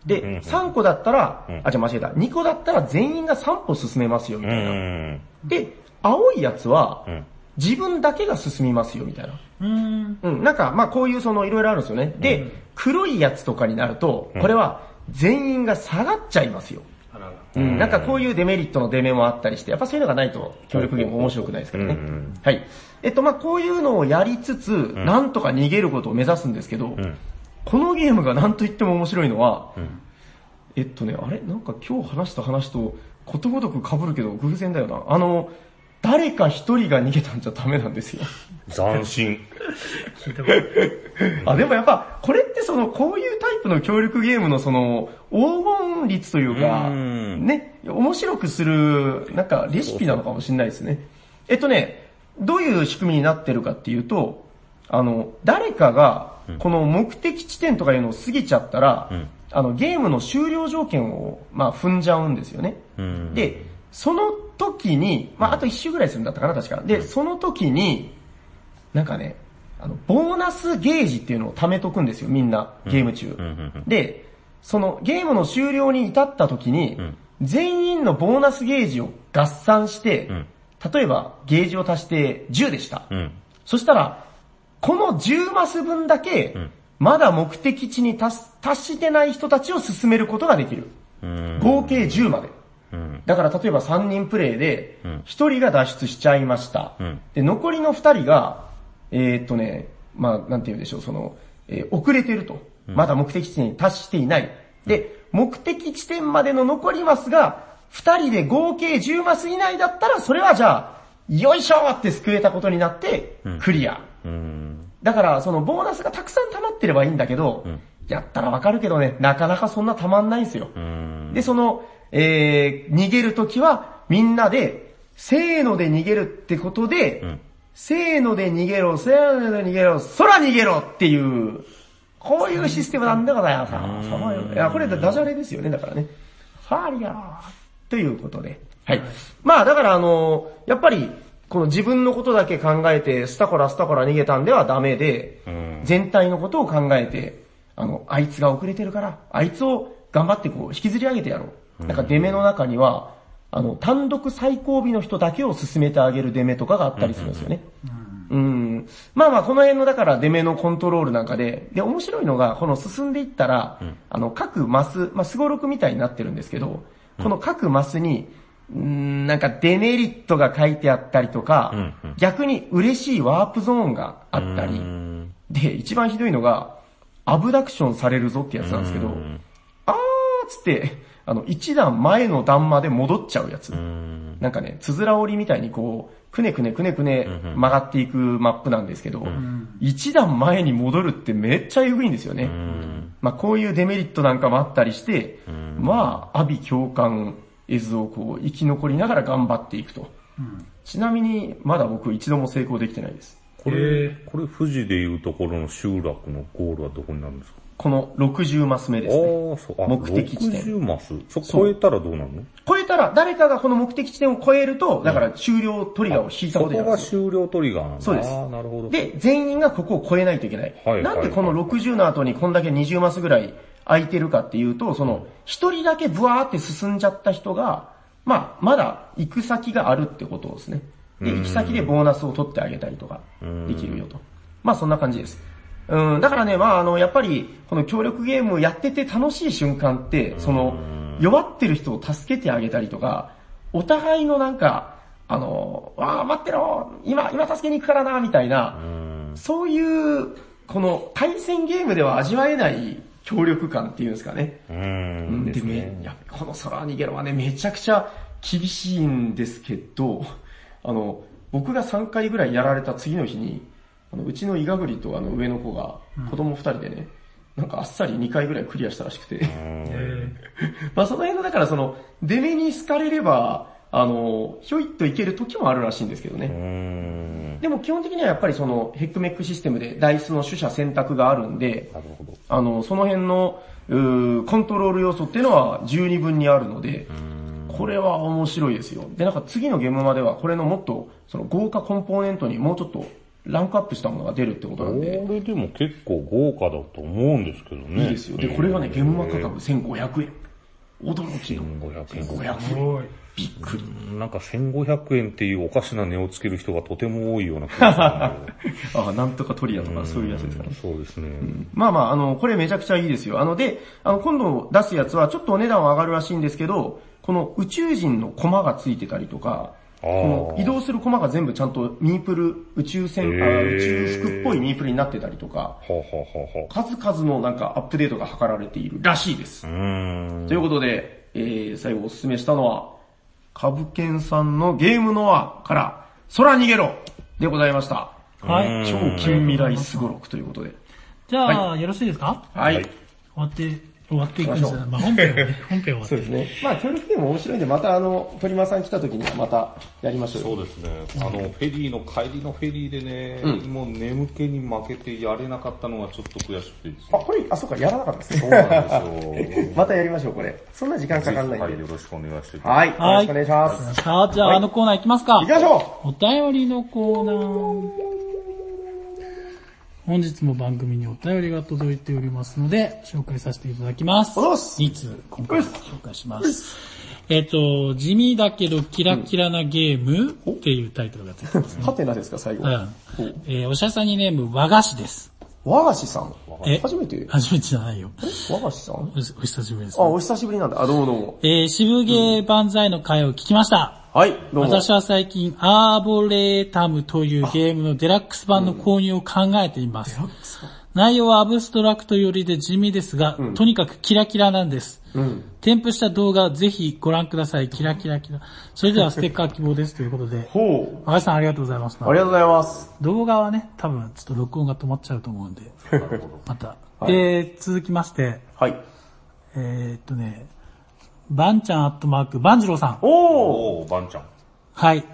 で、3個だったら、あ、じゃあ間違えた。2個だったら全員が3歩進めますよ、みうたいな。ん。で、青いやつはん、自分だけが進みますよ、みたいな。うん。うん、なんか、まあこういうそのいろいろあるんですよね。で、黒いやつとかになると、これは全員が下がっちゃいますよ。うん、なんかこういうデメリットのデメもあったりして、やっぱそういうのがないと協力ゲーム面白くないですからね。うんはい。えっと、まあこういうのをやりつつ、なんとか逃げることを目指すんですけど、んこのゲームがなんと言っても面白いのは、んえっとね、あれ？なんか今日話した話とことごとく被るけど偶然だよな。あの、誰か一人が逃げたんじゃダメなんですよ。斬新。聞いたことない。あ、でもやっぱ、これってその、こういうタイプの協力ゲームのその、黄金率というか、うんね、面白くする、なんかレシピなのかもしれないですね。えっとね、どういう仕組みになってるかっていうと、あの、誰かが、この目的地点とかいうのを過ぎちゃったら、んあの、ゲームの終了条件を、まあ、踏んじゃうんですよね。うんで、その時に、まあ、あと一周ぐらいするんだったかな、確か。で、その時に、なんかね、あの、ボーナスゲージっていうのを貯めとくんですよ、みんな、ゲーム中。で、そのゲームの終了に至った時に、ん全員のボーナスゲージを合算して、ん例えばゲージを足して10でした。うん。そしたら、この10マス分だけ、んまだ目的地に達してない人たちを進めることができる。うん。合計10まで。うん。だから例えば3人プレイでうん、1人が脱出しちゃいました。うんで、残りの2人が、えーっとね、まあなんて言うんでしょう、その、えー遅れてると。まだ目的地点に達していない。で、目的地点までの残りマスが、2人で合計10マス以内だったら、それはじゃあ、よいしょーって救えたことになって、クリア。うん。だから、そのボーナスがたくさん溜まってればいいんだけど、やったらわかるけどね、なかなかそんな溜まんないんですよ。うん。で、その、えー、逃げるときは、みんなで、せーので逃げるってことで、んせーので逃げろ、せーので逃げろ、空逃げろっていう、こういうシステムなんでございます。そういういや、これダジャレですよね、だからね。ファーリアーということで。はい。まあ、だからあの、やっぱり、この自分のことだけ考えて、スタコラスタコラ逃げたんではダメで、ん全体のことを考えて、あの、あいつが遅れてるから、あいつを頑張ってこう、引きずり上げてやろう。なんかデメの中には、あの、単独最後尾の人だけを進めてあげるデメとかがあったりするんですよね。うん。まあまあ、この辺のだからデメのコントロールなんかで、で、面白いのが、この進んでいったら、あの、各マス、まあ、スゴロクみたいになってるんですけど、この各マスに、うんなんかデメリットが書いてあったりとか、うんうん逆に嬉しいワープゾーンがあったり、うん。で、一番ひどいのが、アブダクションされるぞってやつなんですけど、うんあーっつって、あの、一段前の段まで戻っちゃうやつ。うん。なんかね、つづら折りみたいにこう、くねくねくねくね曲がっていくマップなんですけど、一段前に戻るってめっちゃえぐいんですよね。うん。まあこういうデメリットなんかもあったりして、まあ、阿鼻共感絵図をこう、生き残りながら頑張っていくと。ちなみに、まだ僕一度も成功できてないです。こへれ、これ富士でいうところの集落のゴールはどこになるんですか？この60マス目ですね。ああ、そう。あ、目的地点60マス。そ、超えたらどうなるの？超えたら、誰かがこの目的地点を超えると、だから終了トリガーを引いたそことになこがるんですよ。終了トリガーなんだ。そうですああ、なるほど。で、全員がここを超えないといけない。はいなんでこの60の後にこんだけ20マスぐらい空いてるかっていうと、その、一人だけブワーって進んじゃった人が、まあ、まだ行く先があるってことですね。で、行き先でボーナスを取ってあげたりとか、できるよと。まあ、そんな感じです。うん、だからね、まあ、あの、やっぱり、この協力ゲームをやってて楽しい瞬間って、その、弱ってる人を助けてあげたりとか、お互いのなんか、あの、わあ、待ってろ今、今助けに行くからな、みたいな、うん。そういう、この対戦ゲームでは味わえない協力感っていうんですかね。う。うんですめね。いやこの空逃げろはね、めちゃくちゃ厳しいんですけど、あの、僕が3回ぐらいやられた次の日に、あのうちのイガグリとあの上の子が、子供2人でね、なんかあっさり2回ぐらいクリアしたらしくて、まあその辺のだからその、デメに好かれれば、あの、ひょいっといける時もあるらしいんですけどね。でも基本的にはやっぱりそのヘックメックシステムでダイスの取捨選択があるんで、なるほど。あの、その辺の、コントロール要素っていうのは十二分にあるので、これは面白いですよ。で、なんか次のゲームまではこれのもっと、その豪華コンポーネントにもうちょっとランクアップしたものが出るってことなんで、これでも結構豪華だと思うんですけどね。いいですよ。で、これがね、ゲームマ価格1500円。驚きの。1500円。1500円。びっくり。なんか1500円っていうおかしな値をつける人がとても多いような気がする あ、なんとかトリアとかそういうやつですかね。そうですね。まあまあ、あの、これめちゃくちゃいいですよ。あの、で、あの、今度出すやつはちょっとお値段は上がるらしいんですけど、この宇宙人のコマがついてたりとか、この移動するコマが全部ちゃんとミープル、宇宙船、あ宇宙服っぽいミープルになってたりとか、ほうほうほう。数々のなんかアップデートが図られているらしいです。ということで、えー、最後おすすめしたのは、カブケンさんのゲームノアから、空逃げろでございました。はい。超近未来すごろくということで。じゃあ、よろしいですか？はい。はい終わって、終わっていくんじゃないまあ本編はね、本編は終わってそうですね。まあ協力ゲーム面白いんで、またあの、鳥間さん来た時にはまたやりましょうよ。そうですね。あの、フェリーの帰りのフェリーでね、うんもう眠気に負けてやれなかったのがちょっと悔しくてですあ、ね。これ、あ、そうか、やらなかったですそうね。なんですよ。またやりましょう、これ。そんな時間かかんないはい、んで。よろしくお願いしてはい。よろしくお願いします。さあ、じゃあ、はいあのコーナー行きますか。行きましょお便りのコーナー。本日も番組にお便りが届いておりますので、紹介させていただきます。おす2通、今回も紹介します。えっと、地味だけどキラキラなゲームっていうタイトルがついてますう。はてなですか、最後。うん。えーおしゃさにネーム、和菓子です。和菓子さん。え？初めて初めてじゃないよ。和菓子さん？おお久しぶりですあ、。お久しぶりなんだ。あ、どうもどうも。えー、渋芸万歳の会を聞きました。はい、どうも。私は最近、アーボレータムというゲームのデラックス版の購入を考えています。内容はアブストラクト寄りで地味ですが、とにかくキラキラなんです。うん。添付した動画ぜひご覧ください。キラキラキラ。それではステッカー希望ですということで。ほう。赤井さんありがとうございます。ありがとうございます。動画はね、多分ちょっと録音が止まっちゃうと思うんで。また。はいで、続きまして、はい。えー、っとね、バンちゃんアットマーク、バンジローさん。おーおー、バンちゃん。はい。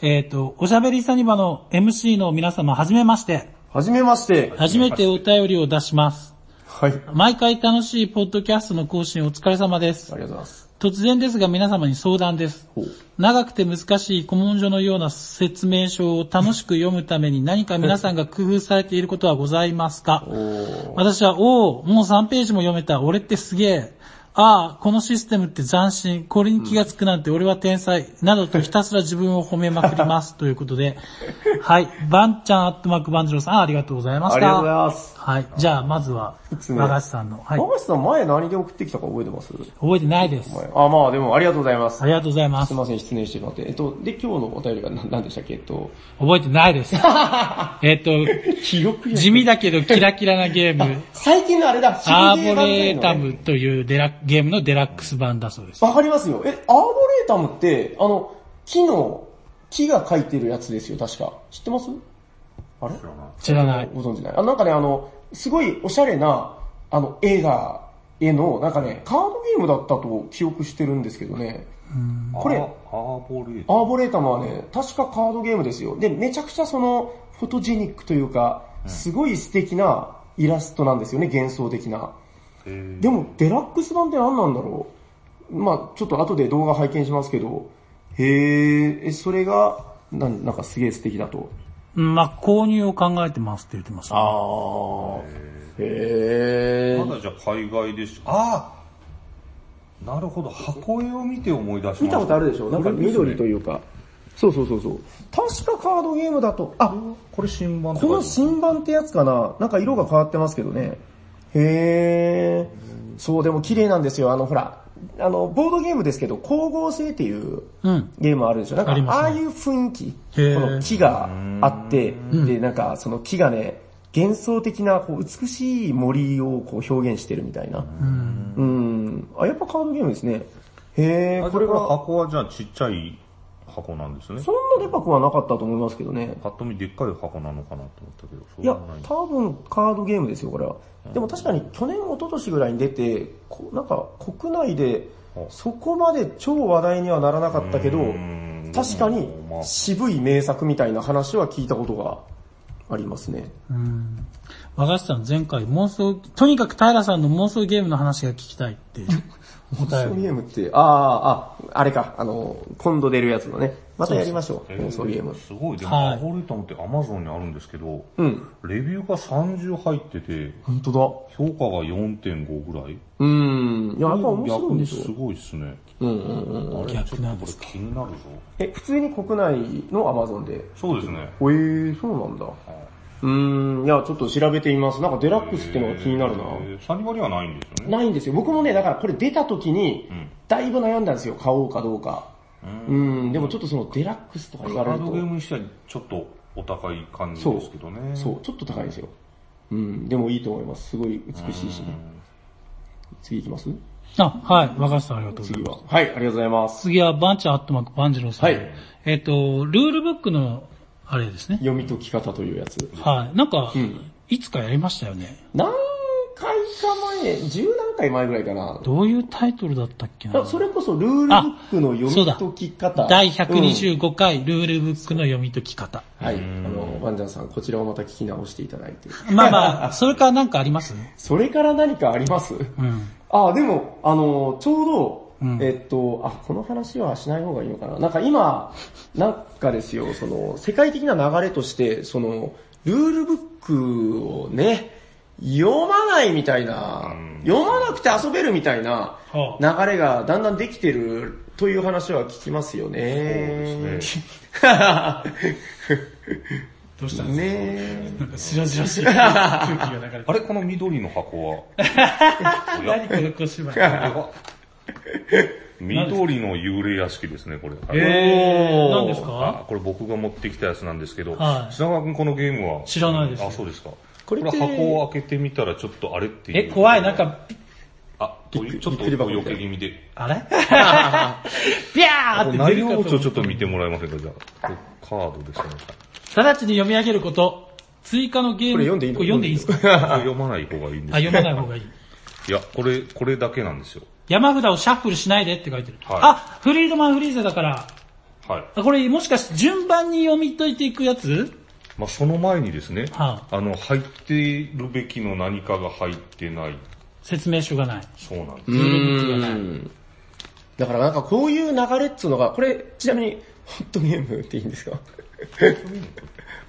えっ、と、おしゃべりサニバの MC の皆様、はじめまして。はじめまして。初めてお便りを出します。はい。毎回楽しいポッドキャストの更新お疲れ様ですあ。りがとうございます。突然ですが皆様に相談です。長くて難しい古文書のような説明書を楽しく読むために何か皆さんが工夫されていることはございますか？私は、おお、もう3ページも読めた。俺ってすげえ。ああ、このシステムって斬新。これに気がつくなんて俺は天才。などとひたすら自分を褒めまくります。ということで。はい。バンちゃんアットマークバンジローさんありがとうございました。ありがとうございます。はい。じゃあ、まずは、和菓子さんの。はい。和菓子さん前何で送ってきたか覚えてます？覚えてないです。前あ、まあでもありがとうございますあ。りがとうございますすい。ません、失念してしまって。えっと、で、今日のお便りが何何でしたっけ？えっと、覚えてないです。えっと、記憶地味だけどキラキラなゲーム、最近のあれだ、アーボレータムというデラゲームのデラックス版だそうです。わかりますよ。え、アーボレータムって、あの、木の、木が書いてるやつですよ、確か。知ってます？あれ？知らない。ご存知ない？あ、なんかね、あの、すごいおしゃれな、あの、映画への、なんかね、カードゲームだったと記憶してるんですけどね。これあアーボレーアーボレータムはね、確かカードゲームですよ。で、めちゃくちゃその、フォトジェニックというか、すごい素敵なイラストなんですよね、幻想的な。でも、デラックス版って何なんだろう？まあちょっと後で動画拝見しますけど、へーえ、それが、なんなんかすげえ素敵だと。うんまあ、購入を考えてますって言ってました。あー。へー。まだじゃあ海外でし、ああなるほど、箱絵を見て思い出しました。見たことあるでしょ？なんか緑とう。いうか。そうそうそうそう。確かカードゲームだと、あ、これ新版この新版ってやつかな？なんか色が変わってますけどね。へー。そう、でも綺麗なんですよ。あの、ほら、あの、ボードゲームですけど、光合成っていううん。ゲームあるでしょなんか、あああいう雰囲気。この木があって、で、なんか、その木がね、幻想的な、こう、美しい森をこう表現してるみたいな。うん。あ、やっぱカードゲームですね。へー、これが、箱はじゃあちっちゃい箱なんですね。そんなデパクはなかったと思いますけどね。パッと見でっかい箱なのかなと思ったけど、そういや多分カードゲームですよ、これは。でも確かに去年、一昨年ぐらいに出て、なんか国内で、そこまで超話題にはならなかったけど確かにまあ渋い名作みたいな話は聞いたことがありますね。うん。和菓子さん前回妄想、とにかく平さんの妄想ゲームの話が聞きたいっていうお妄想便り。ゲームって、ああ、あ、あれか、あの、今度出るやつのね。またやりましょう、妄想ゲーム。すごい、でも、はいアゴリタムってアマゾンにあるんですけど、うん。レビューが30入ってて、本当だ。評価が4.5ぐらい。うーん。いや、やっぱ面白い逆にすんですよ。ごいっすね。うんうんうん。あれ、逆ちょっとこれなんですか？気になるぞ。え、普通に国内のアマゾンで？そうですね。えー、そうなんだ。うーん、いや、ちょっと調べてみます。なんかデラックスっていうのが気になるな。えーサニバにはないんですよね。ないんですよ。僕もね、だからこれ出た時にん、だいぶ悩んだんですよ。買おうかどうか。うん、でもちょっとそのデラックスとか言われるとカードゲー、ムにしてはちょっとお高い感じですけどね。そう、ちょっと高いんですよ。うん、でもいいと思います。すごい美しいしね。次行きます？あ、はい。和菓子さんありがとうござい次ます。は。はい、ありがとうございます。次はバンチャーアットマークバンジローさん。はいえっ、と、ルールブックの、あれですね。読み解き方というやつ。はい。なんか、んいつかやりましたよね。何回か前、十何回前ぐらいかな。どういうタイトルだったっけなあそれこそルールブックの読み解き方。第うん125回、ルールブックの読み解き方。はい。あの、ワンジャンさん、こちらをまた聞き直していただいて。まあまあ、それからなんかあります？それから何かあります？うん。あ、でも、あの、ちょうど、うんえっと、あ、この話はしない方がいいのかな。なんか今、なんかですよ、その、世界的な流れとして、その、ルールブックをね、読まないみたいな、読まなくて遊べるみたいなは流れがだんだんできてるという話は聞きますよね。そうです どうしたねえ。なんかしらじらしい空気が流れてあれ？この緑の箱は？何この小芝居？緑の幽霊屋敷ですね、これ。えー、何ですあかこれ僕が持ってきたやつなんですけど、はい品川君このゲームは？知らないですあ、そうですか。ここれ箱を開けてみたらちょっとあれっていう。え、怖い、なん、か、あ、ちょっとびっくり箱よけ気味で。あれ？ビャーって出内容をちょっと見てもらえませんか、じゃあ。カードですね。直ちに読み上げること。追加のゲーム。これ読んでいい読んでいいですか？これ読まない方がいいんですあ、読まない方がいい。いや、これ、これだけなんですよ。山札をシャッフルしないでって書いてる。はいあ、フリードマンフリーゼだから、はい。あこれもしかして順番に読み解いていくやつ？まあその前にですね、はあの、入っているべきの何かが入ってない。説明書がない。そうなんです。うーん。だからなんかこういう流れっつうのが、これちなみにホットゲームっていいんですか？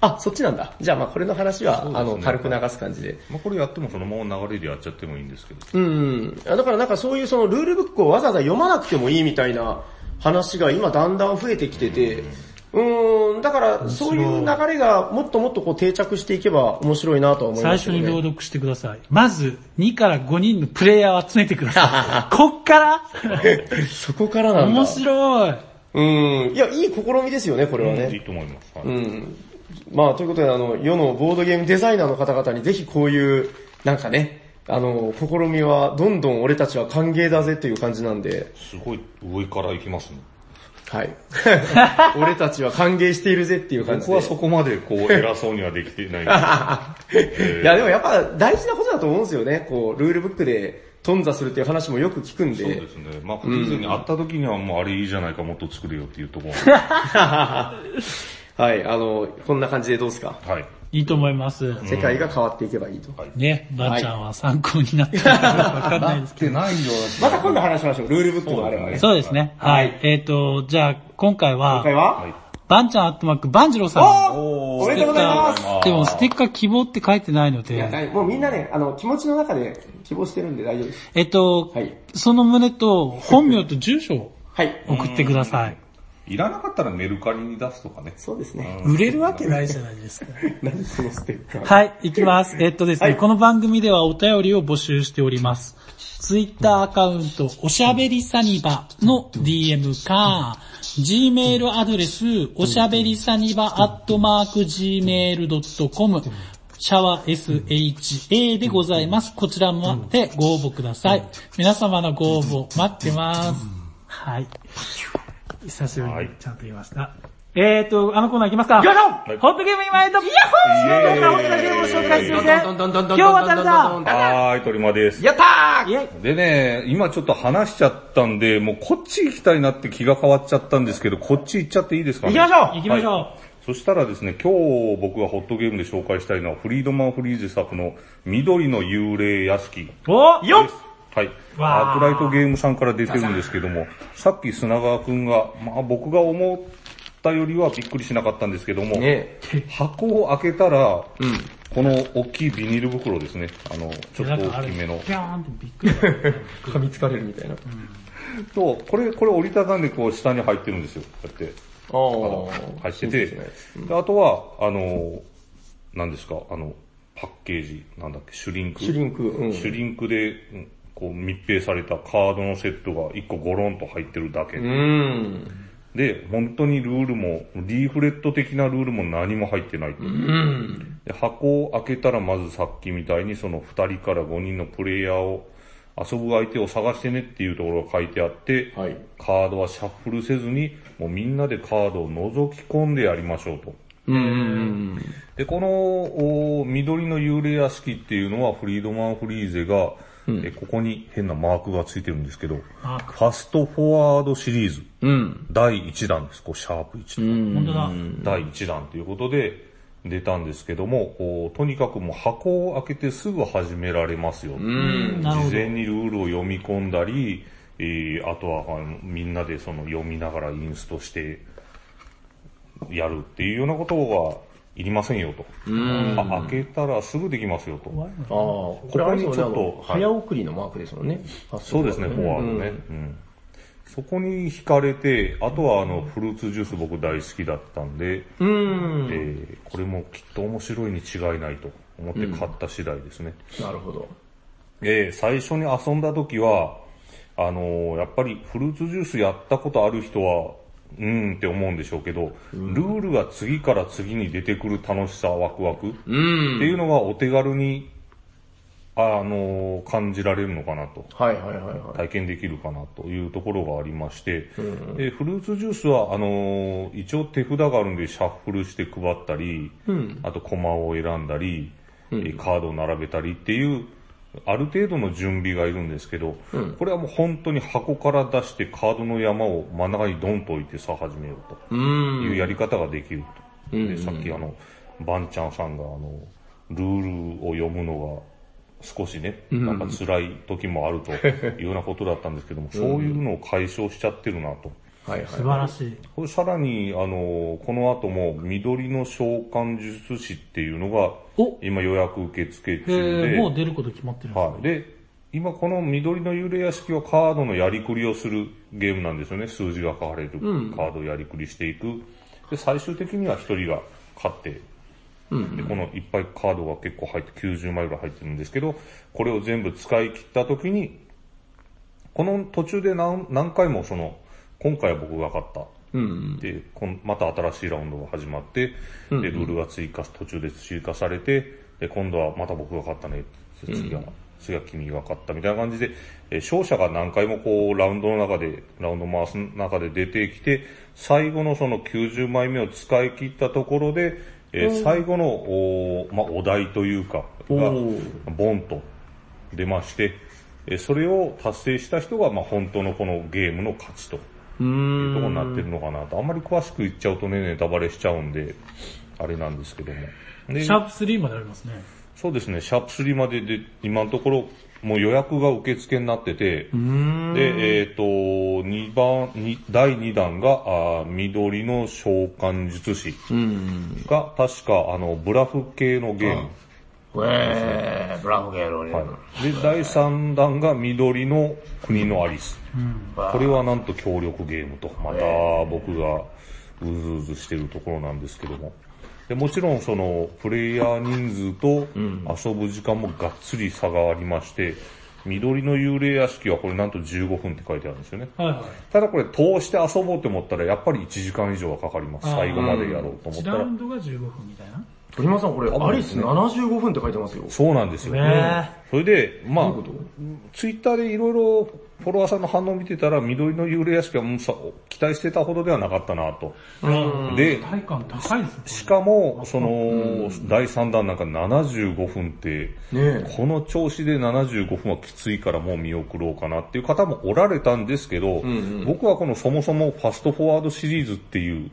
あ、そっちなんだ。じゃあまあこれの話は、ねあの、軽く流す感じで。まあこれやってもそのまま流れでやっちゃってもいいんですけど。うん。だからなんかそういうそのルールブックをわざわざ読まなくてもいいみたいな話が今だんだん増えてきてて、うーん、だからそういう流れがもっともっとこう定着していけば面白いなとは思い最ますよね。初に朗読してください。まず、2から5人のプレイヤーを集めてください。こっから そこからなんだ。面白い。うん。いや、いい試みですよね、これはね。いいと思います。はいうん。まあ、ということで、あの、世のボードゲームデザイナーの方々にぜひこういう、なんかね、あの、試みはどんどん俺たちは歓迎だぜという感じなんで、すごい上から行きますね。はい。俺たちは歓迎しているぜっていう感じで。僕はそこまでこう偉そうにはできてないんです いや、でもやっぱ大事なことだと思うんですよね。こう、ルールブックで頓挫するっていう話もよく聞くんで。そうですね。まあ、不自然に会った時にはもうあれいいじゃないか、もっと作れよっていうところ。はい、あの、こんな感じでどうですか？はい。いいと思います。世界が変わっていけばいいと。ね、ばあちゃんは参考になってるかわかんないですけど。ないよ。また今度話しましょう。ルールブックのあれはね。そうですね。はい。えっ、と、じゃあ、今回今は？回、は、バンちゃんアットマーク、バンジローさん。おーおめでとうございますでも、ステッカー希望って書いてないのいや、もうみんなね、あの、気持ちの中で希望してるんで大丈夫です。えっと、はい。その旨と、本名と住所をはい。送ってください。いらなかったらメルカリに出すとかね。そうですね。売れるわけないじゃないですか。何そのステッカー。はい、いきます。えっとですね、はいこの番組ではお便りを募集しております。ツイッターアカウント、おしゃべりサニバの DM か、Gmail アドレス、おしゃべりサニバアットマーク Gmail.com、シャワー SHA でございます。こちらまでご応募ください。皆様のご応募待ってます。はい。久しぶりにちゃんと言いました。えーと、あのコーナー行きますか。よいしょホットゲームイマイト、イヤホー今からホットなゲームを紹介するぜ。今日は誰だはーい、鳥間です。やったーイェイでね、今ちょっと話しちゃったんで、もうこっち行きたいなって気が変わっちゃったんですけど、こっち行っちゃっていいですかね行きましょう行きましょう。そしたらですね、今日僕がホットゲームで紹介したいのは、フリードマン・フリーゼ作の緑の幽霊屋敷およっ。はい。アークライトゲームさんから出てるんですけども、さっき砂川くんが、まあ僕が思ったよりはびっくりしなかったんですけども、ね箱を開けたら、うん。この大きいビニール袋ですね。あの、ちょっと大きめの。ピャーンってびっくり。噛みつかれるみたいな。と、これ、これ折りたたんでこう下に入ってるんですよ。こうやって。ああ。入ってて、であとは、あの、何ですか、あの、パッケージ、なんだっけ、シュリンク。シュリンク。うん。シュリンクで、うんこう密閉されたカードのセットが1個ゴロンと入ってるだけ。うん。で、本当にルールも、リーフレット的なルールも何も入ってない。うん。で箱を開けたらまずさっきみたいにその2人から5人のプレイヤーを遊ぶ相手を探してねっていうところが書いてあって、はい。カードはシャッフルせずに、もうみんなでカードを覗き込んでやりましょうと。うんうんで、このお緑の幽霊屋敷っていうのはフリードマン・フリーゼが、えここに変なマークがついてるんですけど、マーク。ファストフォワードシリーズ、うん。うん。第1弾です。こう、シャープ1うん。本当だ。第1弾ということで出たんですけども、こうとにかくもう箱を開けてすぐ始められますよ。うん。なるほど。事前にルールを読み込んだり、えーあとはあのみんなでその読みながらインストしてやるっていうようなことはいりませんよと。うん。ああ開けたらすぐできますよと。あ。これあここにちょっとはい早送りのマークですもんね。そうですね、フォワードね。うんそこに惹かれて、あとはあの、フルーツジュース僕大好きだったんで、うん。えーこれもきっと面白いに違いないと思って買った次第ですね。なるほど。えー最初に遊んだ時は、あのーやっぱりフルーツジュースやったことある人は、うーんって思うんでしょうけど、ルールが次から次に出てくる楽しさ、ワクワクってうん。いうのがお手軽に、あのー感じられるのかなと。はいはいはいはい。体験できるかなというところがありまして、でフルーツジュースは、あのー一応手札があるんでシャッフルして配ったり、うん。あとコマを選んだり、えーカードを並べたりっていう、ある程度の準備がいるんですけど、これはもう本当に箱から出してカードの山を真ん中にドンと置いてさあ始めようとうん。いうやり方ができると。うんでさっきあの、バンちゃんさんがあの、ルールを読むのが少しね、なんか辛い時もあるというようなことだったんですけども、そういうのを解消しちゃってるなと。はいはい。素晴らしい。これさらに、あの、この後も緑の召喚術師っていうのがお今予約受付中えー、で、もう出ること決まってるんですかはい。で、今この緑の幽霊屋敷はカードのやりくりをするゲームなんですよね。数字が書かれるカードをやりくりしていく。で、最終的には一人が勝って、うん。で、このいっぱいカードが結構入って90枚ぐらい入ってるんですけど、これを全部使い切った時に、この途中で何何回もその、今回は僕が勝った。うん。で、こんまた新しいラウンドが始まって、で、ルールが追加、途中で追加されて、で、今度はまた僕が勝ったね。次は、次は君が勝ったみたいな感じで、えー勝者が何回もこう、ラウンドの中で、ラウンド回す中で出てきて、最後のその90枚目を使い切ったところで、えー最後の、お,、まあ、お題というか、がボンと出まして、えーそれを達成した人が、まあ、本当のこのゲームの勝ちと。ういうところん。になってるのかなと。あんまり詳しく言っちゃうとね、ネタバレしちゃうんで、あれなんですけども。でシャープ3までありますね。そうですね、シャープ3までで、今のところ、もう予約が受付になってて、うん。で、えっ、と、2番、に第2弾が、あー緑の召喚術師うん。が、確か、あの、ブラフ系のゲーム。えー、ブラフゲーロね。はい。で、第3弾が緑の国のアリス。これはなんと協力ゲームと、また僕がうずうずしてるところなんですけども。でもちろんその、プレイヤー人数と遊ぶ時間もがっつり差がありまして、緑の幽霊屋敷はこれなんと15分って書いてあるんですよね。はいはい。ただこれ通して遊ぼうと思ったらやっぱり1時間以上はかかります。最後までやろうと思ったら1ラウ。ンドが15分みたいな。鳥間さんこれ、アリス75分って書いてますよ。そうなんですよ。ねそれで、まあツイッターでいろいろフォロワーさんの反応を見てたら、緑の幽霊屋敷はもうさ期待してたほどではなかったなと。で、体感高いですね。しかも、その、第3弾なんか75分って、ねこの調子で75分はきついからもう見送ろうかなっていう方もおられたんですけど、僕はこのそもそもファストフォワードシリーズっていう、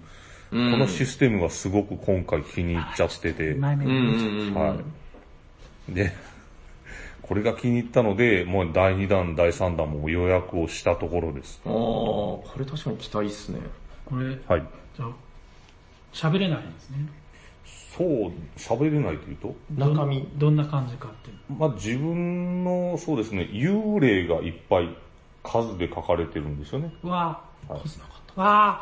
このシステムがすごく今回気に入っちゃってて。はい。で、これが気に入ったので、もう第2弾、第3弾も予約をしたところです。ああ、これ確かに期待っすね。これ、はい。じゃあ、喋れないんですね。そう、喋れないというと、中身。どんな感じかっていう。まあ自分の、そうですね、幽霊がいっぱい数で書かれてるんですよね。うわぁ、はいわ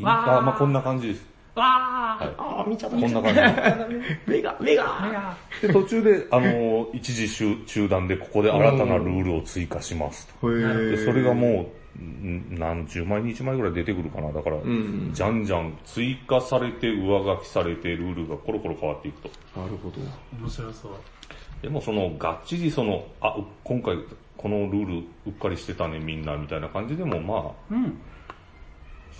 インターまあこんな感じです。ぁ、わぁ、はいああ、見ちゃった、こんなっ感じ。た。目が、目が。やで、途中で、あの、一時中中断でここで新たなルールを追加しますと。へで、え。それがもう、ん何十枚、20枚ぐらい出てくるかな。だから、んじゃんじゃん追加されて、上書きされて、ルールがコロコロ変わっていくと。なるほど。面白そう。でもその、がっちりその、あ、う今回、このルールうっかりしてたね、みんな、みたいな感じでも、まあ、うん。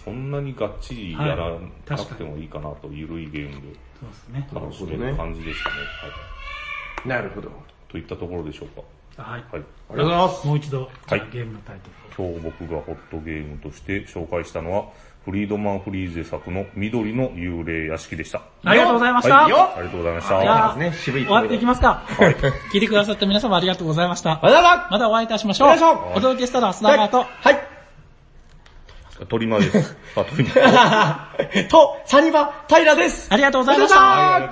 そんなにがっちりやらはいなくてもいいかなと、ゆるいゲームでそうですね。楽しめる感じでしたね。はい。なるほど。といったところでしょうか。はい。はい。ありがとうございます。もう一度、はいゲームのタイトルを。今日僕がホットゲームとして紹介したのは、フリードマン・フリーゼ作の緑の幽霊屋敷でした。ありがとうございました。はい、よありがとうございました。じゃあね渋い終わっていきますか。聞いてくださった皆様ありがとうございました。ままたお会いいたしましょう。お届けしたのは須田川と、はい。鳥間です。あ、鳥間。と、サニバ、平です。ありがとうございました。ありがとうございました